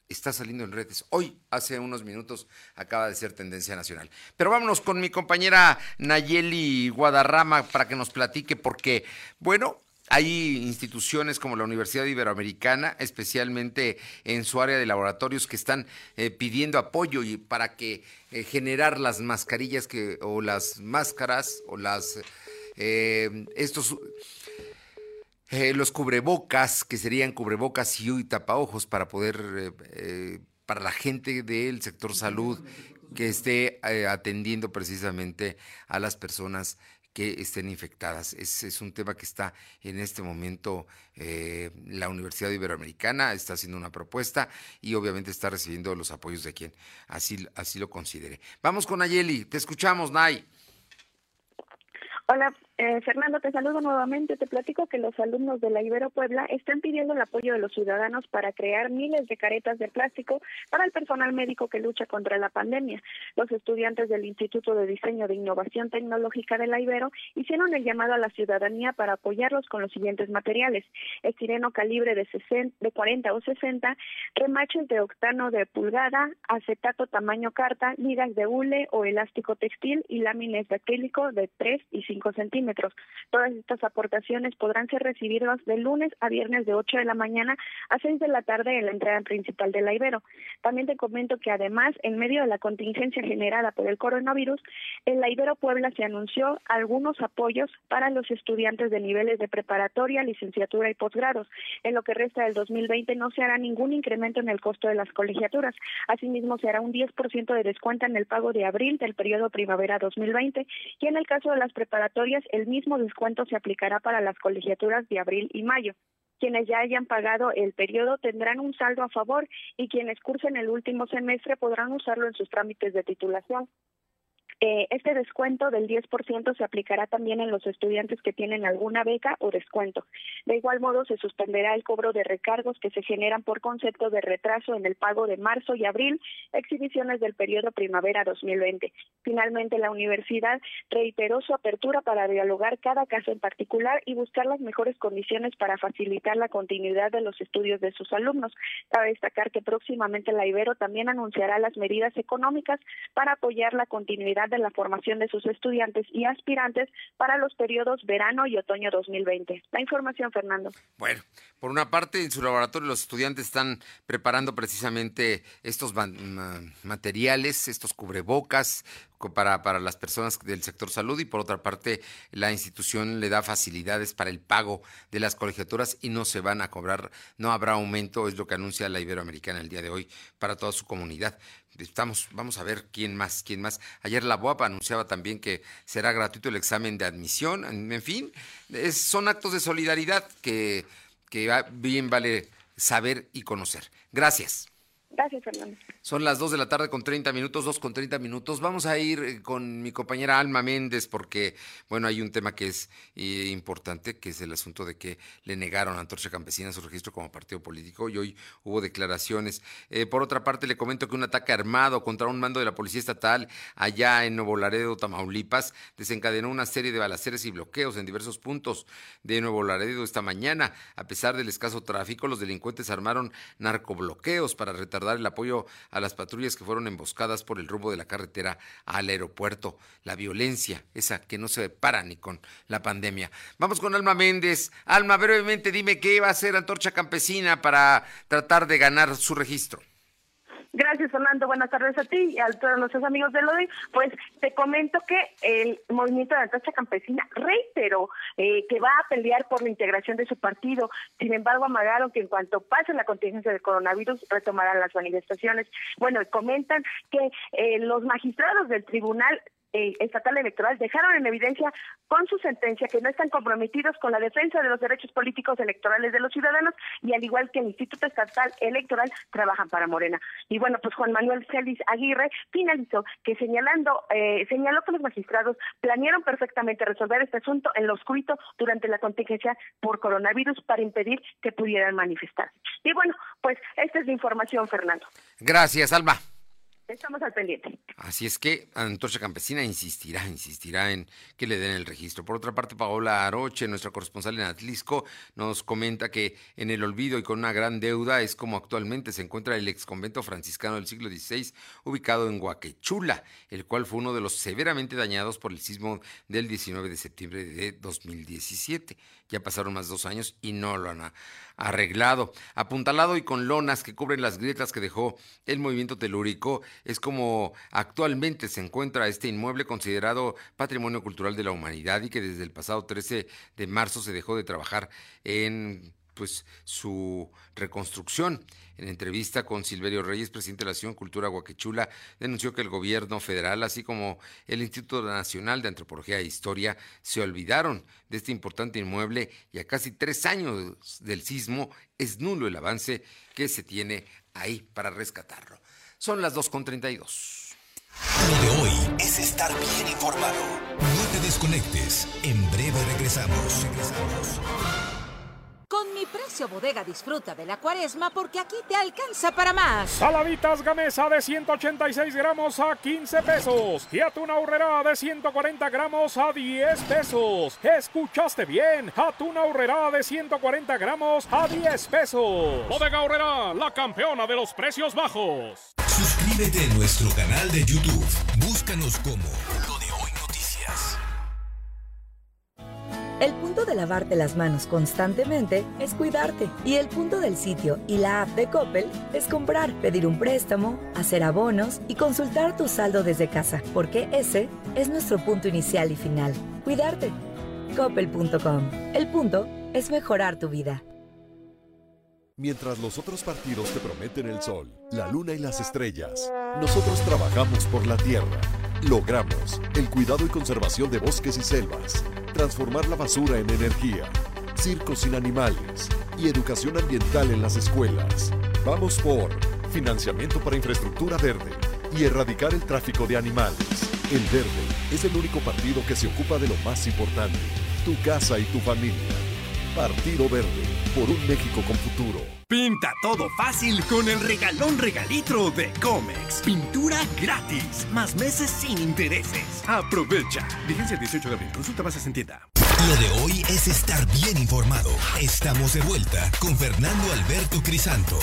Está saliendo en redes. Hoy, hace unos minutos, acaba de ser tendencia nacional. Pero vámonos con mi compañera Nayeli Guadarrama para que nos platique, porque, bueno, hay instituciones como la Universidad Iberoamericana, especialmente en su área de laboratorios, que están eh, pidiendo apoyo y para que eh, generar las mascarillas que, o las máscaras o las eh, estos los cubrebocas, que serían cubrebocas y tapaojos para poder para la gente del sector salud que esté atendiendo precisamente a las personas que estén infectadas. Es, es un tema que está en este momento eh, la Universidad Iberoamericana, está haciendo una propuesta y obviamente está recibiendo los apoyos de quien así, así lo considere. Vamos con Ayeli, te escuchamos, Nay. Hola, eh, Fernando, te saludo nuevamente. Te platico que los alumnos de la Ibero Puebla están pidiendo el apoyo de los ciudadanos para crear miles de caretas de plástico para el personal médico que lucha contra la pandemia. Los estudiantes del Instituto de Diseño de Innovación Tecnológica de la Ibero hicieron el llamado a la ciudadanía para apoyarlos con los siguientes materiales: estireno calibre de, 60, de 40 o 60, remaches de octano de pulgada, acetato tamaño carta, ligas de hule o elástico textil y láminas de acrílico de 3 y 5 centímetros. Todas estas aportaciones podrán ser recibidas de lunes a viernes de 8 de la mañana a 6 de la tarde en la entrada principal de la Ibero. También te comento que además, en medio de la contingencia generada por el coronavirus, en la Ibero Puebla se anunció algunos apoyos para los estudiantes de niveles de preparatoria, licenciatura y posgrados. En lo que resta del 2020 no se hará ningún incremento en el costo de las colegiaturas. Asimismo, se hará un 10% de descuento en el pago de abril del periodo primavera 2020 y en el caso de las preparatorias el mismo descuento se aplicará para las colegiaturas de abril y mayo. Quienes ya hayan pagado el periodo tendrán un saldo a favor y quienes cursen el último semestre podrán usarlo en sus trámites de titulación. Eh, este descuento del 10% se aplicará también en los estudiantes que tienen alguna beca o descuento. De igual modo, se suspenderá el cobro de recargos que se generan por concepto de retraso en el pago de marzo y abril, exhibiciones del periodo primavera 2020. Finalmente, la universidad reiteró su apertura para dialogar cada caso en particular y buscar las mejores condiciones para facilitar la continuidad de los estudios de sus alumnos. Cabe destacar que próximamente la Ibero también anunciará las medidas económicas para apoyar la continuidad en la formación de sus estudiantes y aspirantes para los periodos verano y otoño 2020. La información, Fernando. Bueno, por una parte, en su laboratorio los estudiantes están preparando precisamente estos materiales, estos cubrebocas, para, para las personas del sector salud y por otra parte la institución le da facilidades para el pago de las colegiaturas y no se van a cobrar, no habrá aumento, es lo que anuncia la Iberoamericana el día de hoy para toda su comunidad. Estamos, vamos a ver quién más, quién más. Ayer la BOAP anunciaba también que será gratuito el examen de admisión. En fin, son actos de solidaridad que, que bien vale saber y conocer. Gracias. Gracias, Fernando. Son las 2 de la tarde con 30 minutos, 2 con 30 minutos. Vamos a ir eh, con mi compañera Alma Méndez porque, bueno, hay un tema que es eh, importante, que es el asunto de que le negaron a Antorcha Campesina su registro como partido político y hoy hubo declaraciones. Eh, por otra parte, le comento que un ataque armado contra un mando de la Policía Estatal allá en Nuevo Laredo, Tamaulipas, desencadenó una serie de balaceres y bloqueos en diversos puntos de Nuevo Laredo esta mañana. A pesar del escaso tráfico, los delincuentes armaron narcobloqueos para retardar el apoyo a las patrullas que fueron emboscadas por el rumbo de la carretera al aeropuerto. La violencia, esa que no se para ni con la pandemia. Vamos con Alma Méndez. Alma, brevemente dime qué va a hacer Antorcha Campesina para tratar de ganar su registro. Gracias, Fernando. Buenas tardes a ti y a todos nuestros amigos de Lodi. Pues te comento que el movimiento de Antorcha Campesina reiteró eh, que va a pelear por la integración de su partido. Sin embargo, amagaron que en cuanto pase la contingencia del coronavirus retomarán las manifestaciones. Bueno, comentan que eh, los magistrados del tribunal estatal electoral dejaron en evidencia con su sentencia que no están comprometidos con la defensa de los derechos políticos electorales de los ciudadanos y al igual que el Instituto Estatal Electoral trabajan para Morena. Y bueno, pues Juan Manuel Celis Aguirre finalizó que señalando eh, señaló que los magistrados planearon perfectamente resolver este asunto en lo oscurito durante la contingencia por coronavirus para impedir que pudieran manifestarse. Y bueno, pues esta es la información, Fernando. Gracias, Alba. Estamos al pendiente. Así es que Antorcha Campesina insistirá, insistirá en que le den el registro. Por otra parte, Paola Aroche, nuestra corresponsal en Atlisco, nos comenta que en el olvido y con una gran deuda es como actualmente se encuentra el ex convento franciscano del siglo XVI, ubicado en Guaquechula, el cual fue uno de los severamente dañados por el sismo del 19 de septiembre de 2017. Ya pasaron más dos años y no lo han arreglado. Apuntalado y con lonas que cubren las grietas que dejó el movimiento telúrico, es como actualmente se encuentra este inmueble considerado Patrimonio Cultural de la Humanidad y que desde el pasado 13 de marzo se dejó de trabajar en pues su reconstrucción. En entrevista con Silverio Reyes, presidente de la Asociación Cultura Guaquechula, denunció que el gobierno federal, así como el Instituto Nacional de Antropología e Historia, se olvidaron de este importante inmueble y a casi tres años del sismo es nulo el avance que se tiene ahí para rescatarlo. Son las 2.32. Lo de hoy es estar bien informado. No te desconectes. En breve regresamos. Regresamos. Con mi precio bodega disfruta de la cuaresma porque aquí te alcanza para más. Saladitas gamesa de 186 gramos a 15 pesos. Y atún aurrera de 140 gramos a 10 pesos. ¿Escuchaste bien? Atún aurrera de 140 gramos a 10 pesos. Bodega aurrera, la campeona de los precios bajos. Suscríbete a nuestro canal de YouTube. Búscanos como El punto de lavarte las manos constantemente es cuidarte. Y el punto del sitio y la app de Coppel es comprar, pedir un préstamo, hacer abonos y consultar tu saldo desde casa, porque ese es nuestro punto inicial y final. Cuidarte. Coppel.com. El punto es mejorar tu vida. Mientras los otros partidos te prometen el sol, la luna y las estrellas, nosotros trabajamos por la tierra. Logramos el cuidado y conservación de bosques y selvas transformar la basura en energía, circos sin animales y educación ambiental en las escuelas. Vamos por financiamiento para infraestructura verde y erradicar el tráfico de animales. El verde es el único partido que se ocupa de lo más importante, tu casa y tu familia. Partido Verde, por un México con futuro. Pinta todo fácil con el regalón regalitro de Comex. Pintura gratis, más meses sin intereses. Aprovecha. Vigencia el 18 de abril. Consulta bases en tienda. Lo de hoy es estar bien informado. Estamos de vuelta con Fernando Alberto Crisanto.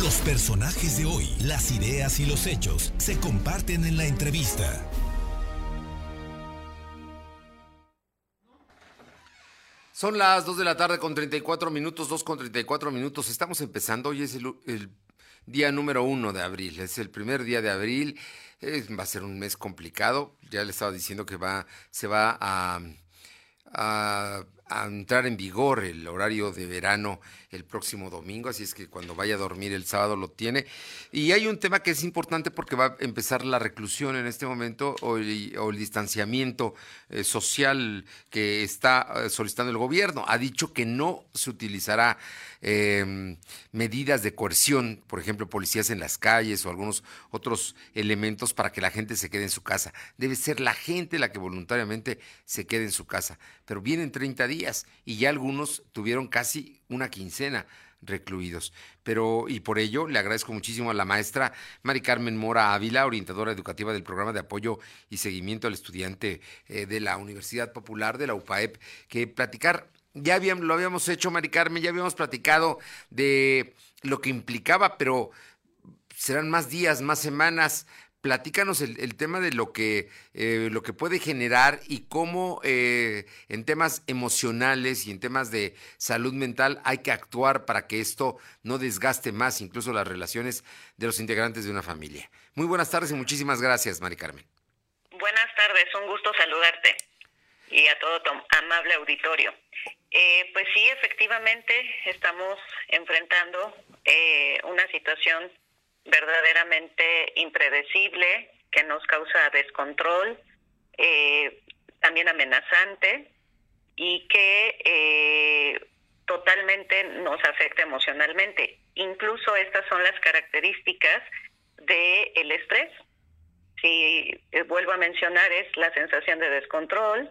Los personajes de hoy, las ideas y los hechos se comparten en la entrevista. Son las 2 de la tarde con 34 minutos, 2 con 34 minutos. Estamos empezando. Hoy es el, día número uno de abril. Es el primer día de abril. va a ser un mes complicado. Ya le estaba diciendo que va, se va a entrar en vigor el horario de verano el próximo domingo, así es que cuando vaya a dormir el sábado lo tiene. Y hay un tema que es importante porque va a empezar la reclusión en este momento o el, distanciamiento eh, social que está eh, solicitando el gobierno. Ha dicho que no se utilizará em, medidas de coerción, por ejemplo, policías en las calles o algunos otros elementos para que la gente se quede en su casa. Debe ser la gente la que voluntariamente se quede en su casa. Pero vienen 30 días y ya algunos tuvieron casi una quincena recluidos. Pero, y por ello, le agradezco muchísimo a la maestra Mari Carmen Mora Ávila, orientadora educativa del programa de apoyo y seguimiento al estudiante eh, de la Universidad Popular de la UPAEP, que platicar, ya habíamos, lo habíamos hecho, Mari Carmen, ya habíamos platicado de lo que implicaba, pero serán más días, más semanas platícanos el, tema de lo que, eh, lo que puede generar y cómo eh, en temas emocionales y en temas de salud mental hay que actuar para que esto no desgaste más incluso las relaciones de los integrantes de una familia. Muy buenas tardes y muchísimas gracias, Mari Carmen. Buenas tardes, un gusto saludarte y a todo tu amable auditorio. Eh, pues sí, efectivamente estamos enfrentando una situación verdaderamente impredecible, que nos causa descontrol, eh, también amenazante y que eh, totalmente nos afecta emocionalmente. Incluso estas son las características del el estrés. Si eh, vuelvo a mencionar, es la sensación de descontrol,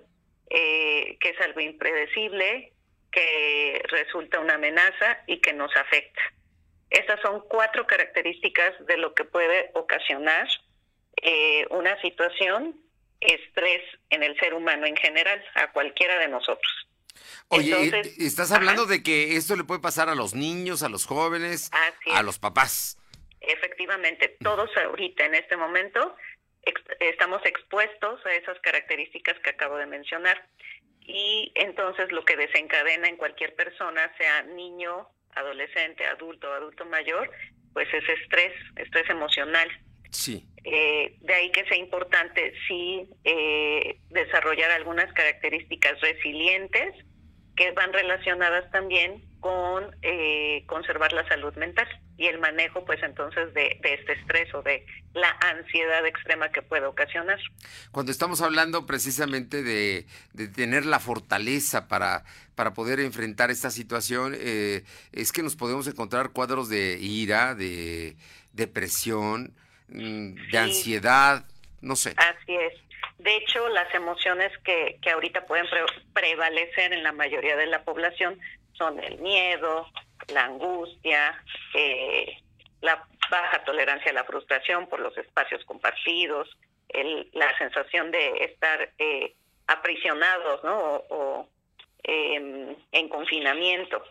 que es algo impredecible, que resulta una amenaza y que nos afecta. Estas son cuatro características de lo que puede ocasionar eh, una situación, estrés en el ser humano en general, a cualquiera de nosotros. Oye, estás hablando de que esto le puede pasar a los niños, a los jóvenes, a los papás. Efectivamente, todos ahorita en este momento estamos expuestos a esas características que acabo de mencionar. Y entonces lo que desencadena en cualquier persona, sea niño, adolescente, adulto, adulto mayor, pues es estrés, estrés emocional. Sí. Eh, de ahí que sea importante sí eh, desarrollar algunas características resilientes que van relacionadas también con eh, conservar la salud mental y el manejo, pues entonces, de, este estrés o de la ansiedad extrema que puede ocasionar. Cuando estamos hablando precisamente de, tener la fortaleza para, para poder enfrentar esta situación, eh, es que nos podemos encontrar cuadros de ira, de depresión, mm, de ansiedad, no sé. Así es. De hecho, las emociones que, que ahorita pueden prevalecer en la mayoría de la población son el miedo, la angustia, eh, la baja tolerancia a la frustración por los espacios compartidos, la sensación de estar eh, aprisionados ¿no? o, em, en confinamiento.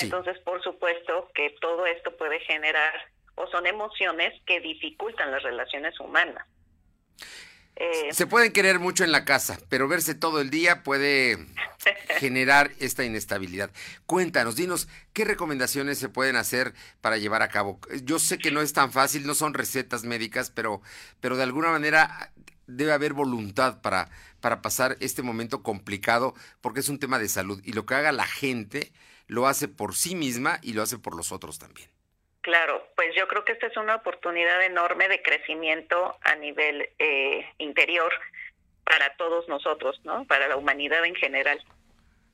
Entonces, por supuesto que todo esto puede generar o son emociones que dificultan las relaciones humanas. Eh, se pueden querer mucho en la casa, pero verse todo el día puede generar esta inestabilidad. Cuéntanos, dinos, ¿qué recomendaciones se pueden hacer para llevar a cabo? Yo sé que no es tan fácil, no son recetas médicas, pero, pero de alguna manera debe haber voluntad para, para pasar este momento complicado, porque es un tema de salud. Y lo que haga la gente lo hace por sí misma y lo hace por los otros también. Claro, pues yo creo que esta es una oportunidad enorme de crecimiento a nivel eh, interior para todos nosotros, ¿no? Para la humanidad en general.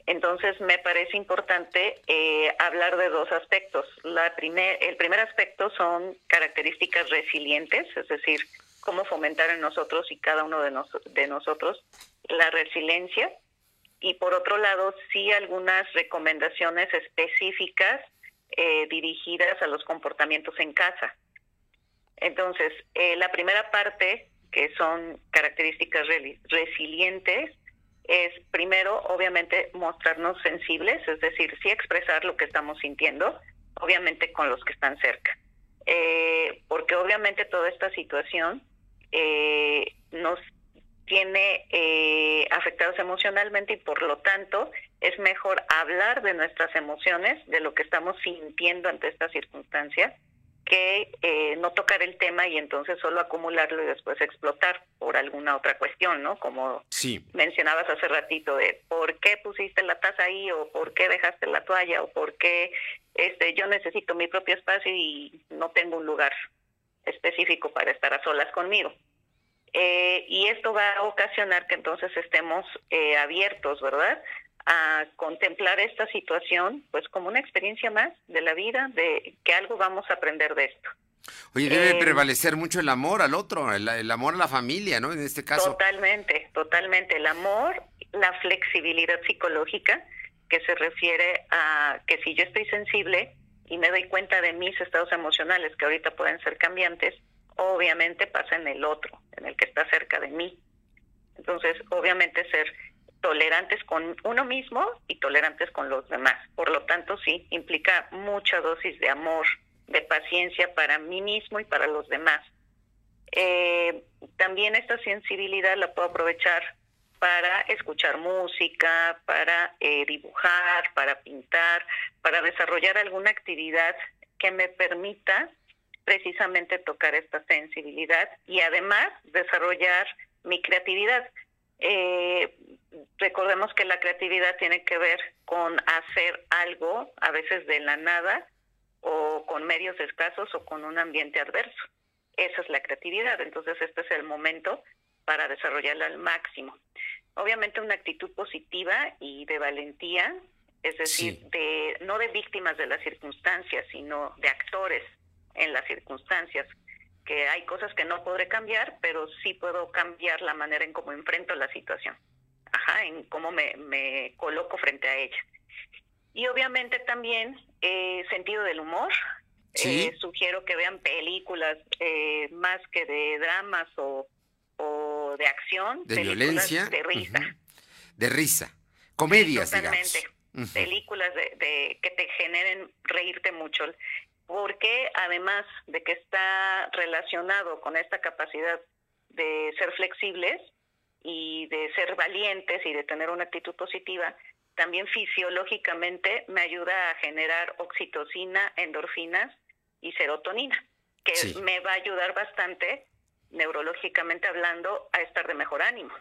Entonces me parece importante eh, hablar de dos aspectos. La primer, el primer aspecto son características resilientes, es decir, cómo fomentar en nosotros y cada uno de, de nosotros la resiliencia. Y por otro lado, sí algunas recomendaciones específicas eh, dirigidas a los comportamientos en casa. Entonces, eh, la primera parte, que son características resilientes, es primero, obviamente, mostrarnos sensibles, es decir, sí expresar lo que estamos sintiendo, obviamente con los que están cerca. eh, porque obviamente toda esta situación eh, nos tiene eh, afectados emocionalmente y por lo tanto es mejor hablar de nuestras emociones, de lo que estamos sintiendo ante esta circunstancia, que eh, no tocar el tema y entonces solo acumularlo y después explotar por alguna otra cuestión, ¿no? Como mencionabas hace ratito de por qué pusiste la taza ahí o por qué dejaste la toalla o por qué este yo necesito mi propio espacio y no tengo un lugar específico para estar a solas conmigo. Eh, y esto va a ocasionar que entonces estemos eh, abiertos, ¿verdad? A contemplar esta situación, pues como una experiencia más de la vida, de que algo vamos a aprender de esto. Oye, debe eh, prevalecer mucho el amor al otro, el, amor a la familia, ¿no? En este caso. Totalmente, totalmente. El amor, la flexibilidad psicológica, que se refiere a que si yo estoy sensible y me doy cuenta de mis estados emocionales, que ahorita pueden ser cambiantes, obviamente pasa en el otro, en el que está cerca de mí. Entonces, obviamente ser tolerantes con uno mismo y tolerantes con los demás. Por lo tanto, sí, implica mucha dosis de amor, de paciencia para mí mismo y para los demás. Eh, también esta sensibilidad la puedo aprovechar para escuchar música, para eh, dibujar, para pintar, para desarrollar alguna actividad que me permita precisamente tocar esta sensibilidad y además desarrollar mi creatividad. Eh, recordemos que la creatividad tiene que ver con hacer algo, a veces de la nada, o con medios escasos o con un ambiente adverso. Esa es la creatividad, entonces este es el momento para desarrollarla al máximo. Obviamente una actitud positiva y de valentía, es decir, de no de víctimas de las circunstancias, sino de actores en las circunstancias, que hay cosas que no podré cambiar, pero sí puedo cambiar la manera en cómo enfrento la situación, ajá, en cómo me, me coloco frente a ella. Y obviamente también eh, sentido del humor. Eh, sugiero que vean películas eh, más que de dramas o, o de acción, de violencia, de risa. De risa. Comedias, Totalmente. Películas de, de, que te generen reírte mucho porque además de que está relacionado con esta capacidad de ser flexibles y de ser valientes y de tener una actitud positiva, también fisiológicamente me ayuda a generar oxitocina, endorfinas y serotonina, que me va a ayudar bastante, neurológicamente hablando, a estar de mejor ánimo.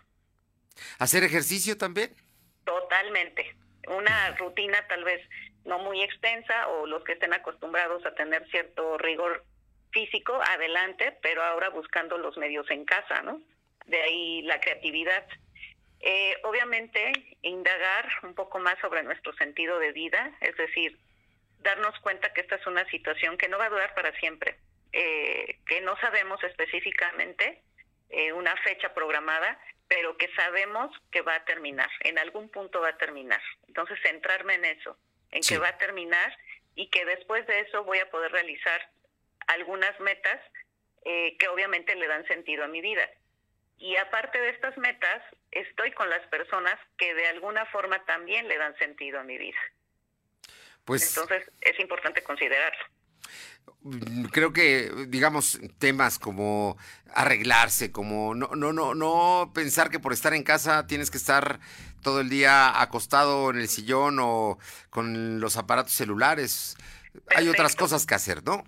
¿Hacer ejercicio también? Totalmente. Una rutina tal vez no muy extensa o los que estén acostumbrados a tener cierto rigor físico, adelante, pero ahora buscando los medios en casa, ¿no? De ahí la creatividad. Eh, obviamente, indagar un poco más sobre nuestro sentido de vida, es decir, darnos cuenta que esta es una situación que no va a durar para siempre, eh, que no sabemos específicamente eh, una fecha programada, pero que sabemos que va a terminar, en algún punto va a terminar. Entonces, centrarme en eso, en que va a terminar y que después de eso voy a poder realizar algunas metas eh, que obviamente le dan sentido a mi vida. Y aparte de estas metas, estoy con las personas que de alguna forma también le dan sentido a mi vida. Pues, Entonces es importante considerarlo. Creo que, digamos, temas como arreglarse, como no, no, no, no pensar que por estar en casa tienes que estar todo el día acostado en el sillón o con los aparatos celulares. Hay otras cosas que hacer, ¿no?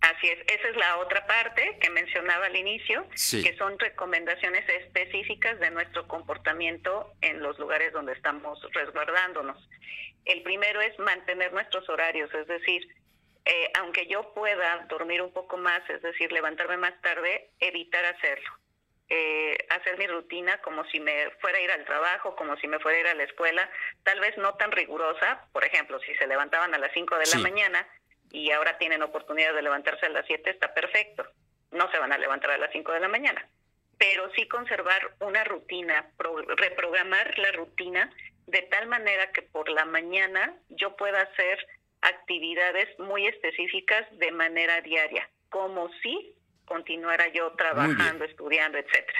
Así es, esa es la otra parte que mencionaba al inicio, que son recomendaciones específicas de nuestro comportamiento en los lugares donde estamos resguardándonos. El primero es mantener nuestros horarios, es decir, eh, aunque yo pueda dormir un poco más, es decir, levantarme más tarde, evitar hacerlo. Eh, hacer mi rutina como si me fuera a ir al trabajo, como si me fuera a ir a la escuela, tal vez no tan rigurosa, por ejemplo, si se levantaban a las 5 de la mañana y ahora tienen oportunidad de levantarse a las 7, está perfecto, no se van a levantar a las 5 de la mañana, pero sí conservar una rutina, reprogramar la rutina de tal manera que por la mañana yo pueda hacer actividades muy específicas de manera diaria, como si continuara yo trabajando, estudiando, etcétera.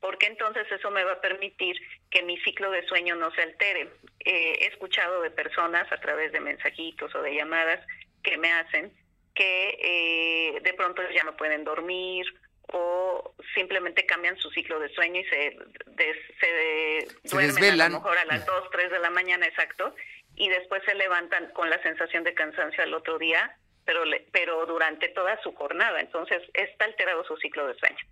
Porque entonces eso me va a permitir que mi ciclo de sueño no se altere. Eh, he escuchado de personas a través de mensajitos o de llamadas que me hacen que eh, de pronto ya no pueden dormir o simplemente cambian su ciclo de sueño y se, se, duermen a lo mejor a las 2, 3 de la mañana, exacto, y después se levantan con la sensación de cansancio al otro día, pero, pero durante toda su jornada. Entonces está alterado su ciclo de sueño.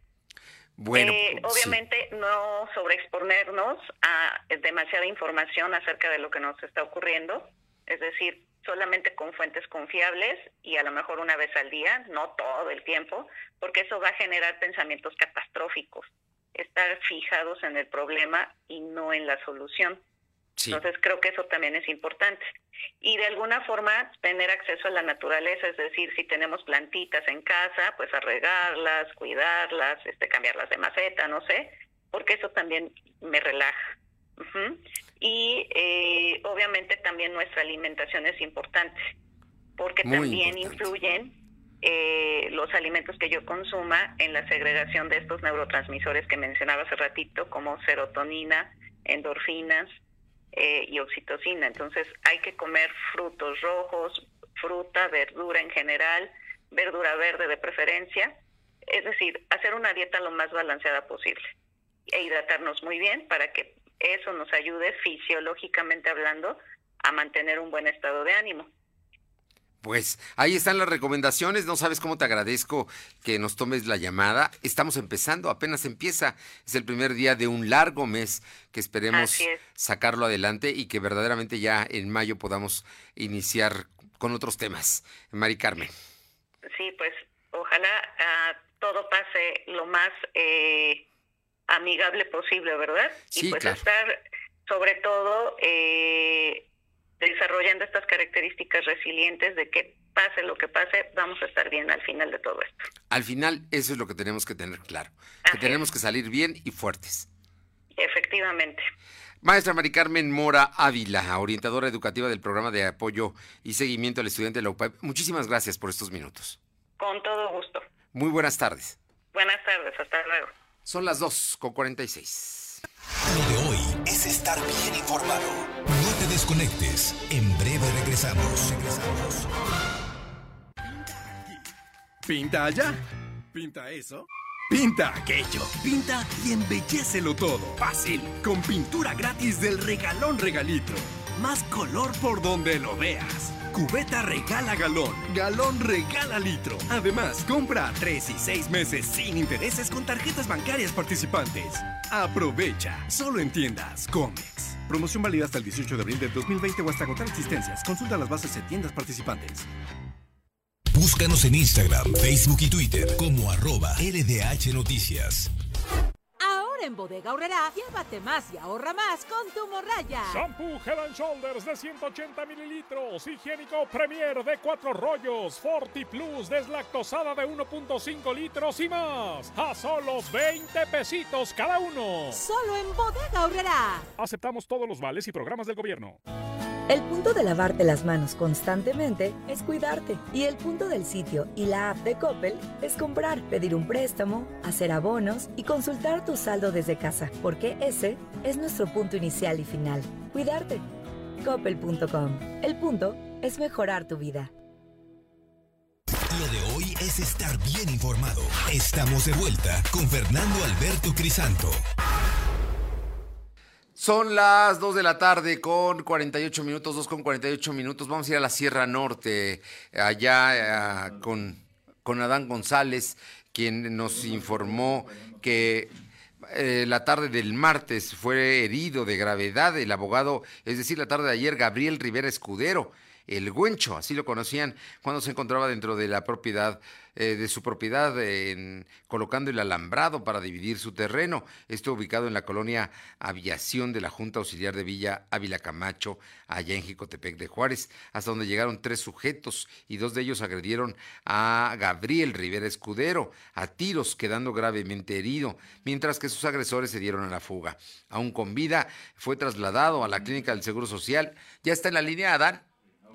Bueno, eh, obviamente no sobreexponernos a demasiada información acerca de lo que nos está ocurriendo, es decir, solamente con fuentes confiables y a lo mejor una vez al día, no todo el tiempo, porque eso va a generar pensamientos catastróficos, estar fijados en el problema y no en la solución. Entonces creo que eso también es importante. Y de alguna forma tener acceso a la naturaleza, es decir, si tenemos plantitas en casa, pues a regarlas, cuidarlas, este, cambiarlas de maceta, no sé, porque eso también me relaja. Y eh, obviamente también nuestra alimentación es importante, porque también influyen eh, los alimentos que yo consuma en la segregación de estos neurotransmisores que mencionaba hace ratito, como serotonina, endorfinas, eh, y oxitocina. Entonces hay que comer frutos rojos, fruta, verdura en general, verdura verde de preferencia. Es decir, hacer una dieta lo más balanceada posible e hidratarnos muy bien para que eso nos ayude fisiológicamente hablando a mantener un buen estado de ánimo. Pues ahí están las recomendaciones. No sabes cómo te agradezco que nos tomes la llamada. Estamos empezando, apenas empieza. Es el primer día de un largo mes que esperemos sacarlo adelante y que verdaderamente ya en mayo podamos iniciar con otros temas. Mari Carmen. Sí, pues ojalá ah, todo pase lo más eh, amigable posible, ¿verdad? Sí, y pues estar sobre todo eh, desarrollando estas características resilientes de que pase lo que pase, vamos a estar bien al final de todo esto. Al final, eso es lo que tenemos que tener claro, que tenemos que salir bien y fuertes. Efectivamente. Maestra Mari Carmen Mora Ávila, orientadora educativa del programa de apoyo y seguimiento al estudiante de la UPAP, muchísimas gracias por estos minutos. Con todo gusto. Muy buenas tardes. Buenas tardes, hasta luego. Son las 2 con 46. Lo de hoy es estar bien informado. Desconectes. En breve regresamos. Regresamos. Pinta allá. Pinta eso. Pinta aquello. Pinta y embellecelo todo. Fácil. Con pintura gratis del regalón regalito. Más color por donde lo veas. Cubeta regala galón, galón regala litro. Además, compra 3 y 6 meses sin intereses con tarjetas bancarias participantes. Aprovecha, solo en tiendas Comex. Promoción válida hasta el 18 de abril del 2020 o hasta agotar existencias. Consulta las bases en tiendas participantes. Búscanos en Instagram, Facebook y Twitter como arroba LDH Noticias en Bodega Horrera, llévate más y ahorra más con tu morraya. Shampoo Head and Shoulders de 180 mililitros, higiénico Premier de 4 rollos, Forti Plus deslactosada de 1.5 litros y más. A solo 20 pesitos cada uno. Solo en Bodega Horrera. Aceptamos todos los vales y programas del gobierno. El punto de lavarte las manos constantemente es cuidarte. Y el punto del sitio y la app de Coppel es comprar, pedir un préstamo, hacer abonos y consultar tu saldo desde casa, porque ese es nuestro punto inicial y final. Cuidarte. Coppel.com. El punto es mejorar tu vida. Lo de hoy es estar bien informado. Estamos de vuelta con Fernando Alberto Crisanto. Son las 2 de la tarde con 48 minutos, 2 con 48 minutos. Vamos a ir a la Sierra Norte, allá eh, con, con Adán González, quien nos informó que eh, la tarde del martes fue herido de gravedad el abogado, es decir, la tarde de ayer, Gabriel Rivera Escudero el Güencho, así lo conocían cuando se encontraba dentro de la propiedad, eh, de su propiedad, colocando el alambrado para dividir su terreno. Esto ubicado en la colonia Aviación de la Junta Auxiliar de Villa Ávila Camacho, allá en Jicotepec de Juárez, hasta donde llegaron tres sujetos y dos de ellos agredieron a Gabriel Rivera Escudero a tiros, quedando gravemente herido, mientras que sus agresores se dieron a la fuga. Aún con vida, fue trasladado a la clínica del Seguro Social. Ya está en la línea, Adán.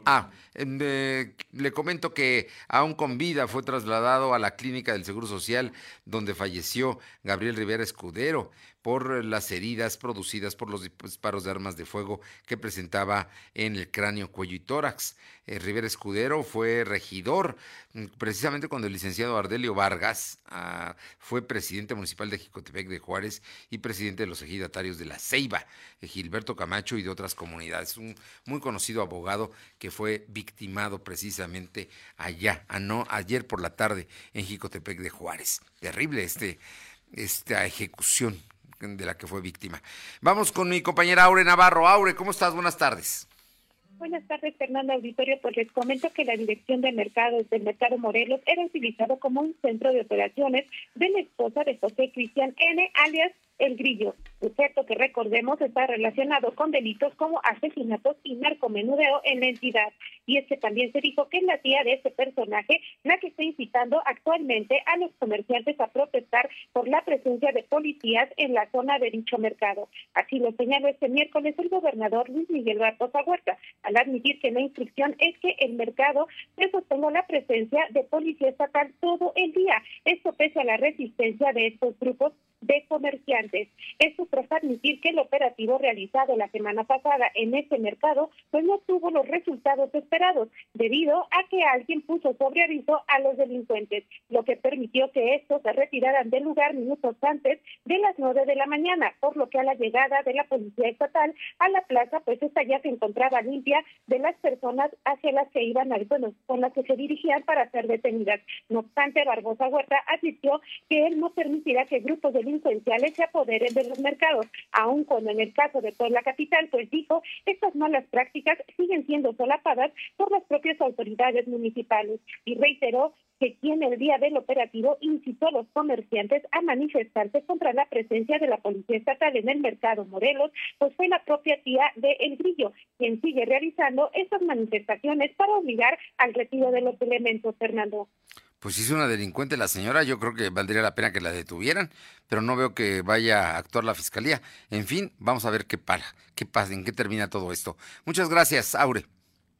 Ah, eh, le comento que aún con vida fue trasladado a la clínica del Seguro Social donde falleció Gabriel Rivera Escudero por las heridas producidas por los disparos de armas de fuego que presentaba en el cráneo, cuello y tórax. Eh, Rivera Escudero fue regidor mm, precisamente cuando el licenciado Ardelio Vargas ah, fue presidente municipal de Jicotepec de Juárez y presidente de los ejidatarios de La Ceiba, eh, Gilberto Camacho y de otras comunidades. Un muy conocido abogado que fue victimado precisamente allá, no, ayer por la tarde en Jicotepec de Juárez. Terrible este, esta ejecución de la que fue víctima. Vamos con mi compañera Aure Navarro. Aure, ¿cómo estás? Buenas tardes. Buenas tardes, Fernando Auditorio. Pues les comento que la Dirección de Mercados del Mercado Morelos era utilizado como un centro de operaciones de la esposa de José Cristian N., alias El Grillo, sujeto que recordemos está relacionado con delitos como asesinatos y narcomenudeo en la entidad. Y es que también se dijo que es la tía de este personaje la que está incitando actualmente a los comerciantes a protestar por la presencia de policías en la zona de dicho mercado. Así lo señaló este miércoles el gobernador Luis Miguel Barbosa Huerta, al admitir que la instrucción es que el mercado se sostenga la presencia de policía estatal todo el día. Esto pese a la resistencia de estos grupos de comerciantes. Esto tras admitir que el operativo realizado la semana pasada en este mercado pues no tuvo los resultados esperados debido a que alguien puso sobre aviso a los delincuentes, lo que permitió que estos se retiraran del lugar minutos antes de las nueve de la mañana, por lo que a la llegada de la policía estatal a la plaza pues esta ya se encontraba limpia de las personas hacia las que iban, a, bueno, con las que se dirigían para ser detenidas. No obstante, Barbosa Huerta advirtió que él no permitirá que grupos de delincuenciales se apoderen de los mercados, aun cuando en el caso de toda la capital, pues dijo, estas malas prácticas siguen siendo solapadas por las propias autoridades municipales. Y reiteró que quien el día del operativo incitó a los comerciantes a manifestarse contra la presencia de la policía estatal en el mercado Morelos, pues fue la propia tía de El Grillo, quien sigue realizando estas manifestaciones para obligar al retiro de los elementos, Fernando pues si es una delincuente la señora, yo creo que valdría la pena que la detuvieran, pero no veo que vaya a actuar la fiscalía. En fin, vamos a ver qué para, qué pasa, en qué termina todo esto. Muchas gracias, Aure.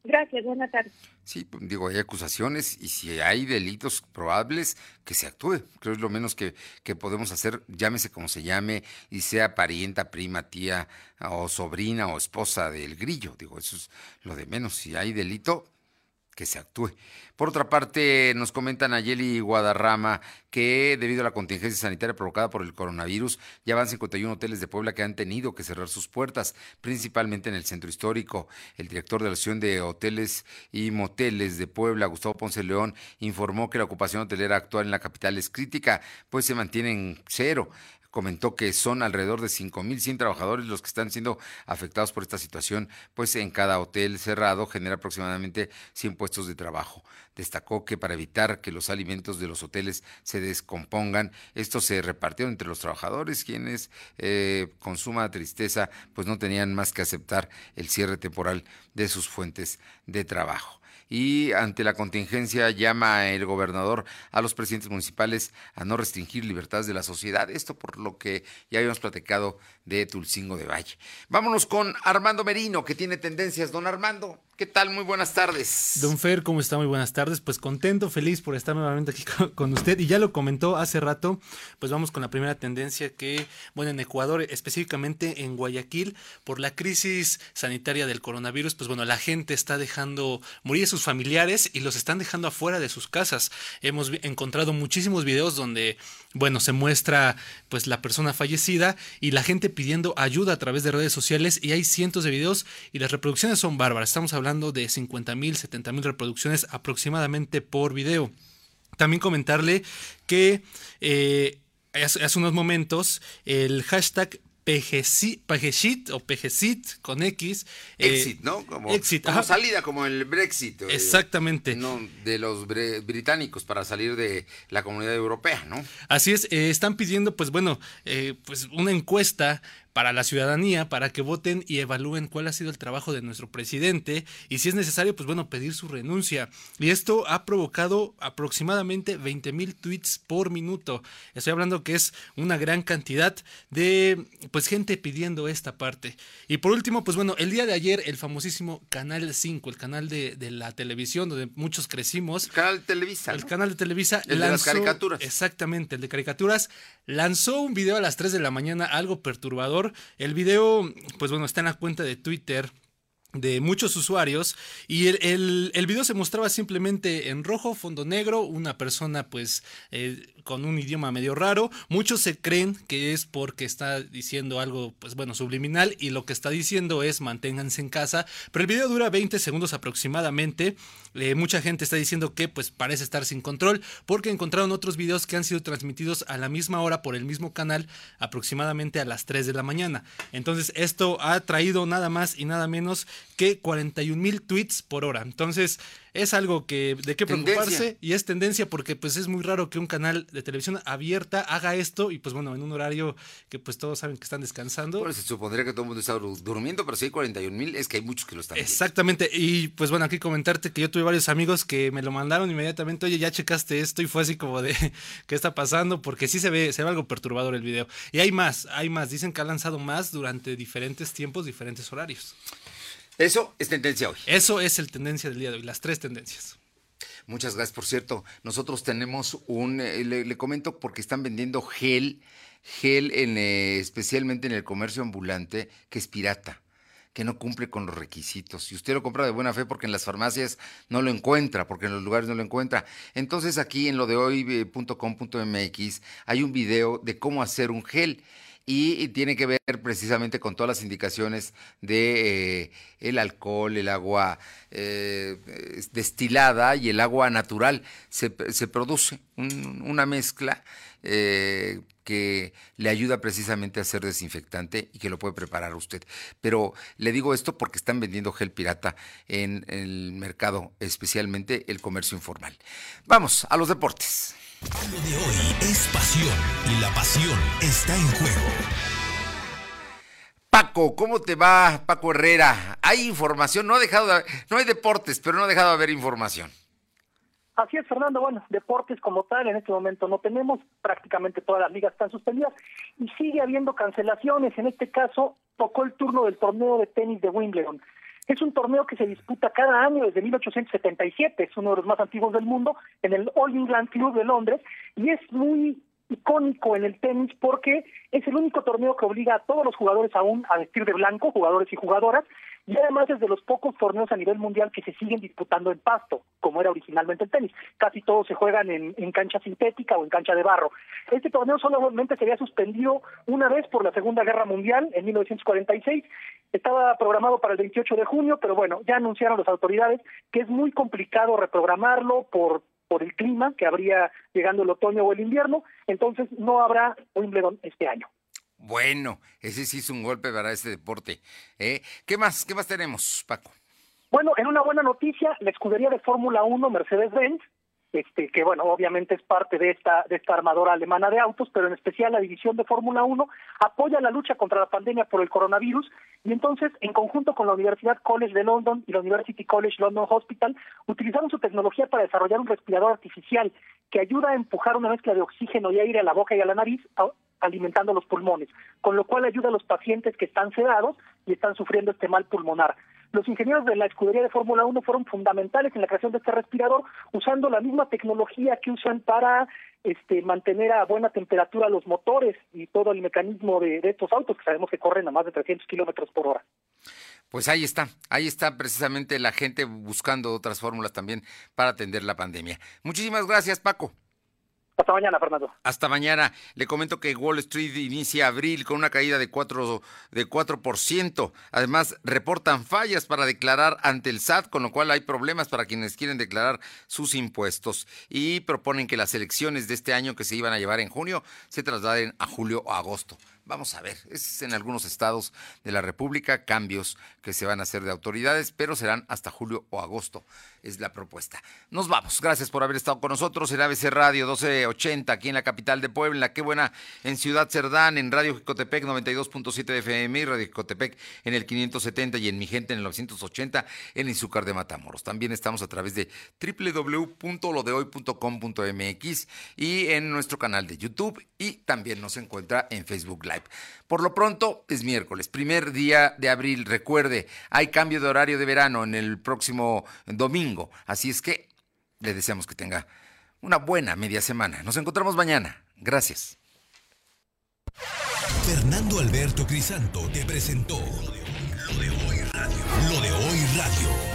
Gracias, buenas tardes. Sí, pues, digo, hay acusaciones y si hay delitos probables, que se actúe. Creo que es lo menos que, que podemos hacer, llámese como se llame, y sea parienta, prima, tía, o sobrina o esposa del grillo. Digo, eso es lo de menos. Si hay delito, que se actúe. Por otra parte, nos comentan Ayeli Guadarrama que debido a la contingencia sanitaria provocada por el coronavirus, ya van 51 hoteles de Puebla que han tenido que cerrar sus puertas, principalmente en el centro histórico. El director de la Asociación de Hoteles y Moteles de Puebla, Gustavo Ponce León, informó que la ocupación hotelera actual en la capital es crítica, pues se mantiene en cero comentó que son alrededor de 5.100 trabajadores los que están siendo afectados por esta situación, pues en cada hotel cerrado genera aproximadamente 100 puestos de trabajo. Destacó que para evitar que los alimentos de los hoteles se descompongan, esto se repartió entre los trabajadores, quienes eh, con suma tristeza pues no tenían más que aceptar el cierre temporal de sus fuentes de trabajo y ante la contingencia llama el gobernador a los presidentes municipales a no restringir libertades de la sociedad. Esto por lo que ya habíamos platicado de Tulcingo de Valle. Vámonos con Armando Merino, que tiene tendencias. Don Armando, ¿qué tal? Muy buenas tardes. Don Fer, ¿cómo está? Muy buenas tardes. Pues contento, feliz por estar nuevamente aquí con usted. Y ya lo comentó hace rato, pues vamos con la primera tendencia que, bueno, en Ecuador, específicamente en Guayaquil, por la crisis sanitaria del coronavirus, pues bueno, la gente está dejando morir sus familiares y los están dejando afuera de sus casas. Hemos encontrado muchísimos videos donde, bueno, se muestra pues la persona fallecida y la gente pidiendo ayuda a través de redes sociales y hay cientos de videos y las reproducciones son bárbaras. Estamos hablando de 50 mil, 70 mil reproducciones aproximadamente por video. También comentarle que eh, hace, unos momentos el hashtag PGCIT o PGCIT con X. Eh, Exit, ¿no? Como, salida, como el Brexit. Eh, Exactamente. de los británicos para salir de la comunidad europea, ¿no? Así es, están pidiendo, pues bueno, pues una encuesta para la ciudadanía, para que voten y evalúen cuál ha sido el trabajo de nuestro presidente y si es necesario, pues bueno, pedir su renuncia. Y esto ha provocado aproximadamente 20 mil tweets por minuto. Estoy hablando que es una gran cantidad de pues gente pidiendo esta parte. Y por último, pues bueno, el día de ayer el famosísimo Canal 5, el canal de, la televisión donde muchos crecimos. El canal de Televisa. El canal de Televisa. El de las caricaturas. Exactamente, el de caricaturas. Lanzó un video a las 3 de la mañana, algo perturbador. El video, pues bueno, está en la cuenta de Twitter de muchos usuarios y el, el, video se mostraba simplemente en rojo, fondo negro, una persona pues eh, con un idioma medio raro. Muchos se creen que es porque está diciendo algo pues bueno subliminal y lo que está diciendo es manténganse en casa, pero el video dura 20 segundos aproximadamente. Eh, mucha gente está diciendo que pues parece estar sin control porque encontraron otros videos que han sido transmitidos a la misma hora por el mismo canal aproximadamente a las 3 de la mañana. Entonces esto ha traído nada más y nada menos que 41 mil tweets por hora. Entonces, es algo que de qué preocuparse y es tendencia porque pues es muy raro que un canal de televisión abierta haga esto y pues bueno, en un horario que pues todos saben que están descansando. Bueno, se supondría que todo el mundo está durmiendo, pero si hay 41 mil es que hay muchos que lo están Exactamente, y pues bueno, aquí comentarte que yo tuve varios amigos que me lo mandaron inmediatamente, oye, ya checaste esto y fue así como de, ¿qué está pasando? Porque sí se ve, se ve algo perturbador el video. Y hay más, hay más, dicen que ha lanzado más durante diferentes tiempos, diferentes horarios. Eso es tendencia hoy. Eso es el tendencia del día de hoy, las tres tendencias. Muchas gracias. Por cierto, nosotros tenemos un, eh, le, comento porque están vendiendo gel, gel en, eh, especialmente en el comercio ambulante, que es pirata que no cumple con los requisitos. Si usted lo compra de buena fe porque en las farmacias no lo encuentra, porque en los lugares no lo encuentra. Entonces aquí en lo de hoy.com.mx hay un video de cómo hacer un gel y tiene que ver precisamente con todas las indicaciones de eh, el alcohol, el agua eh, destilada y el agua natural. Se, produce una mezcla eh, que le ayuda precisamente a ser desinfectante y que lo puede preparar usted. Pero le digo esto porque están vendiendo gel pirata en el mercado, especialmente el comercio informal. Vamos a los deportes. Lo de hoy es pasión y la pasión está en juego. Paco, ¿cómo te va, Paco Herrera? Hay información, no ha dejado de, no hay deportes, pero no ha dejado de haber información. Así es, Fernando. Bueno, deportes como tal en este momento no tenemos, prácticamente todas las ligas están suspendidas y sigue habiendo cancelaciones. En este caso, tocó el turno del torneo de tenis de Wimbledon. Es un torneo que se disputa cada año desde 1877, es uno de los más antiguos del mundo, en el All England Club de Londres, y es muy icónico en el tenis porque es el único torneo que obliga a todos los jugadores aún a vestir de blanco, jugadores y jugadoras, y además es de los pocos torneos a nivel mundial que se siguen disputando en pasto, como era originalmente el tenis. Casi todos se juegan en, en cancha sintética o en cancha de barro. Este torneo solamente se había suspendido una vez por la Segunda Guerra Mundial en 1946. Estaba programado para el 28 de junio, pero bueno, ya anunciaron las autoridades que es muy complicado reprogramarlo por por el clima que habría llegando el otoño o el invierno, entonces no habrá Wimbledon este año. Bueno, ese sí es un golpe para este deporte. ¿eh? ¿Qué más? ¿Qué más tenemos, Paco? Bueno, en una buena noticia, la escudería de Fórmula 1 Mercedes-Benz este, que bueno, obviamente es parte de esta, de esta armadora alemana de autos, pero en especial la división de Fórmula 1 apoya la lucha contra la pandemia por el coronavirus y entonces, en conjunto con la Universidad College de London y la University College London Hospital, utilizaron su tecnología para desarrollar un respirador artificial que ayuda a empujar una mezcla de oxígeno y aire a la boca y a la nariz, alimentando los pulmones, con lo cual ayuda a los pacientes que están sedados y están sufriendo este mal pulmonar. Los ingenieros de la escudería de Fórmula 1 fueron fundamentales en la creación de este respirador, usando la misma tecnología que usan para este, mantener a buena temperatura los motores y todo el mecanismo de, estos autos, que sabemos que corren a más de 300 kilómetros por hora. Pues ahí está, ahí está precisamente la gente buscando otras fórmulas también para atender la pandemia. Muchísimas gracias, Paco. Hasta mañana, Fernando. Hasta mañana. Le comento que Wall Street inicia abril con una caída de 4%. De 4%. Además, reportan fallas para declarar ante el SAT, con lo cual hay problemas para quienes quieren declarar sus impuestos. Y proponen que las elecciones de este año que se iban a llevar en junio se trasladen a julio o agosto Vamos a ver, es en algunos estados de la República cambios que se van a hacer de autoridades, pero serán hasta julio o agosto, es la propuesta. Nos vamos, gracias por haber estado con nosotros en ABC Radio 1280, aquí en la capital de Puebla, qué buena, en Ciudad Cerdán, en Radio Jicotepec 92.7 de FM y Radio Jicotepec en el 570 y en Mi Gente en el 980 en Izúcar de Matamoros. También estamos a través de www.lodehoy.com.mx y en nuestro canal de YouTube y también nos encuentra en Facebook Live. Por lo pronto es miércoles, primer día de abril. Recuerde, hay cambio de horario de verano en el próximo domingo. Así es que le deseamos que tenga una buena media semana. Nos encontramos mañana. Gracias. Fernando Alberto Crisanto te presentó Lo de Hoy Radio. Lo de Hoy Radio.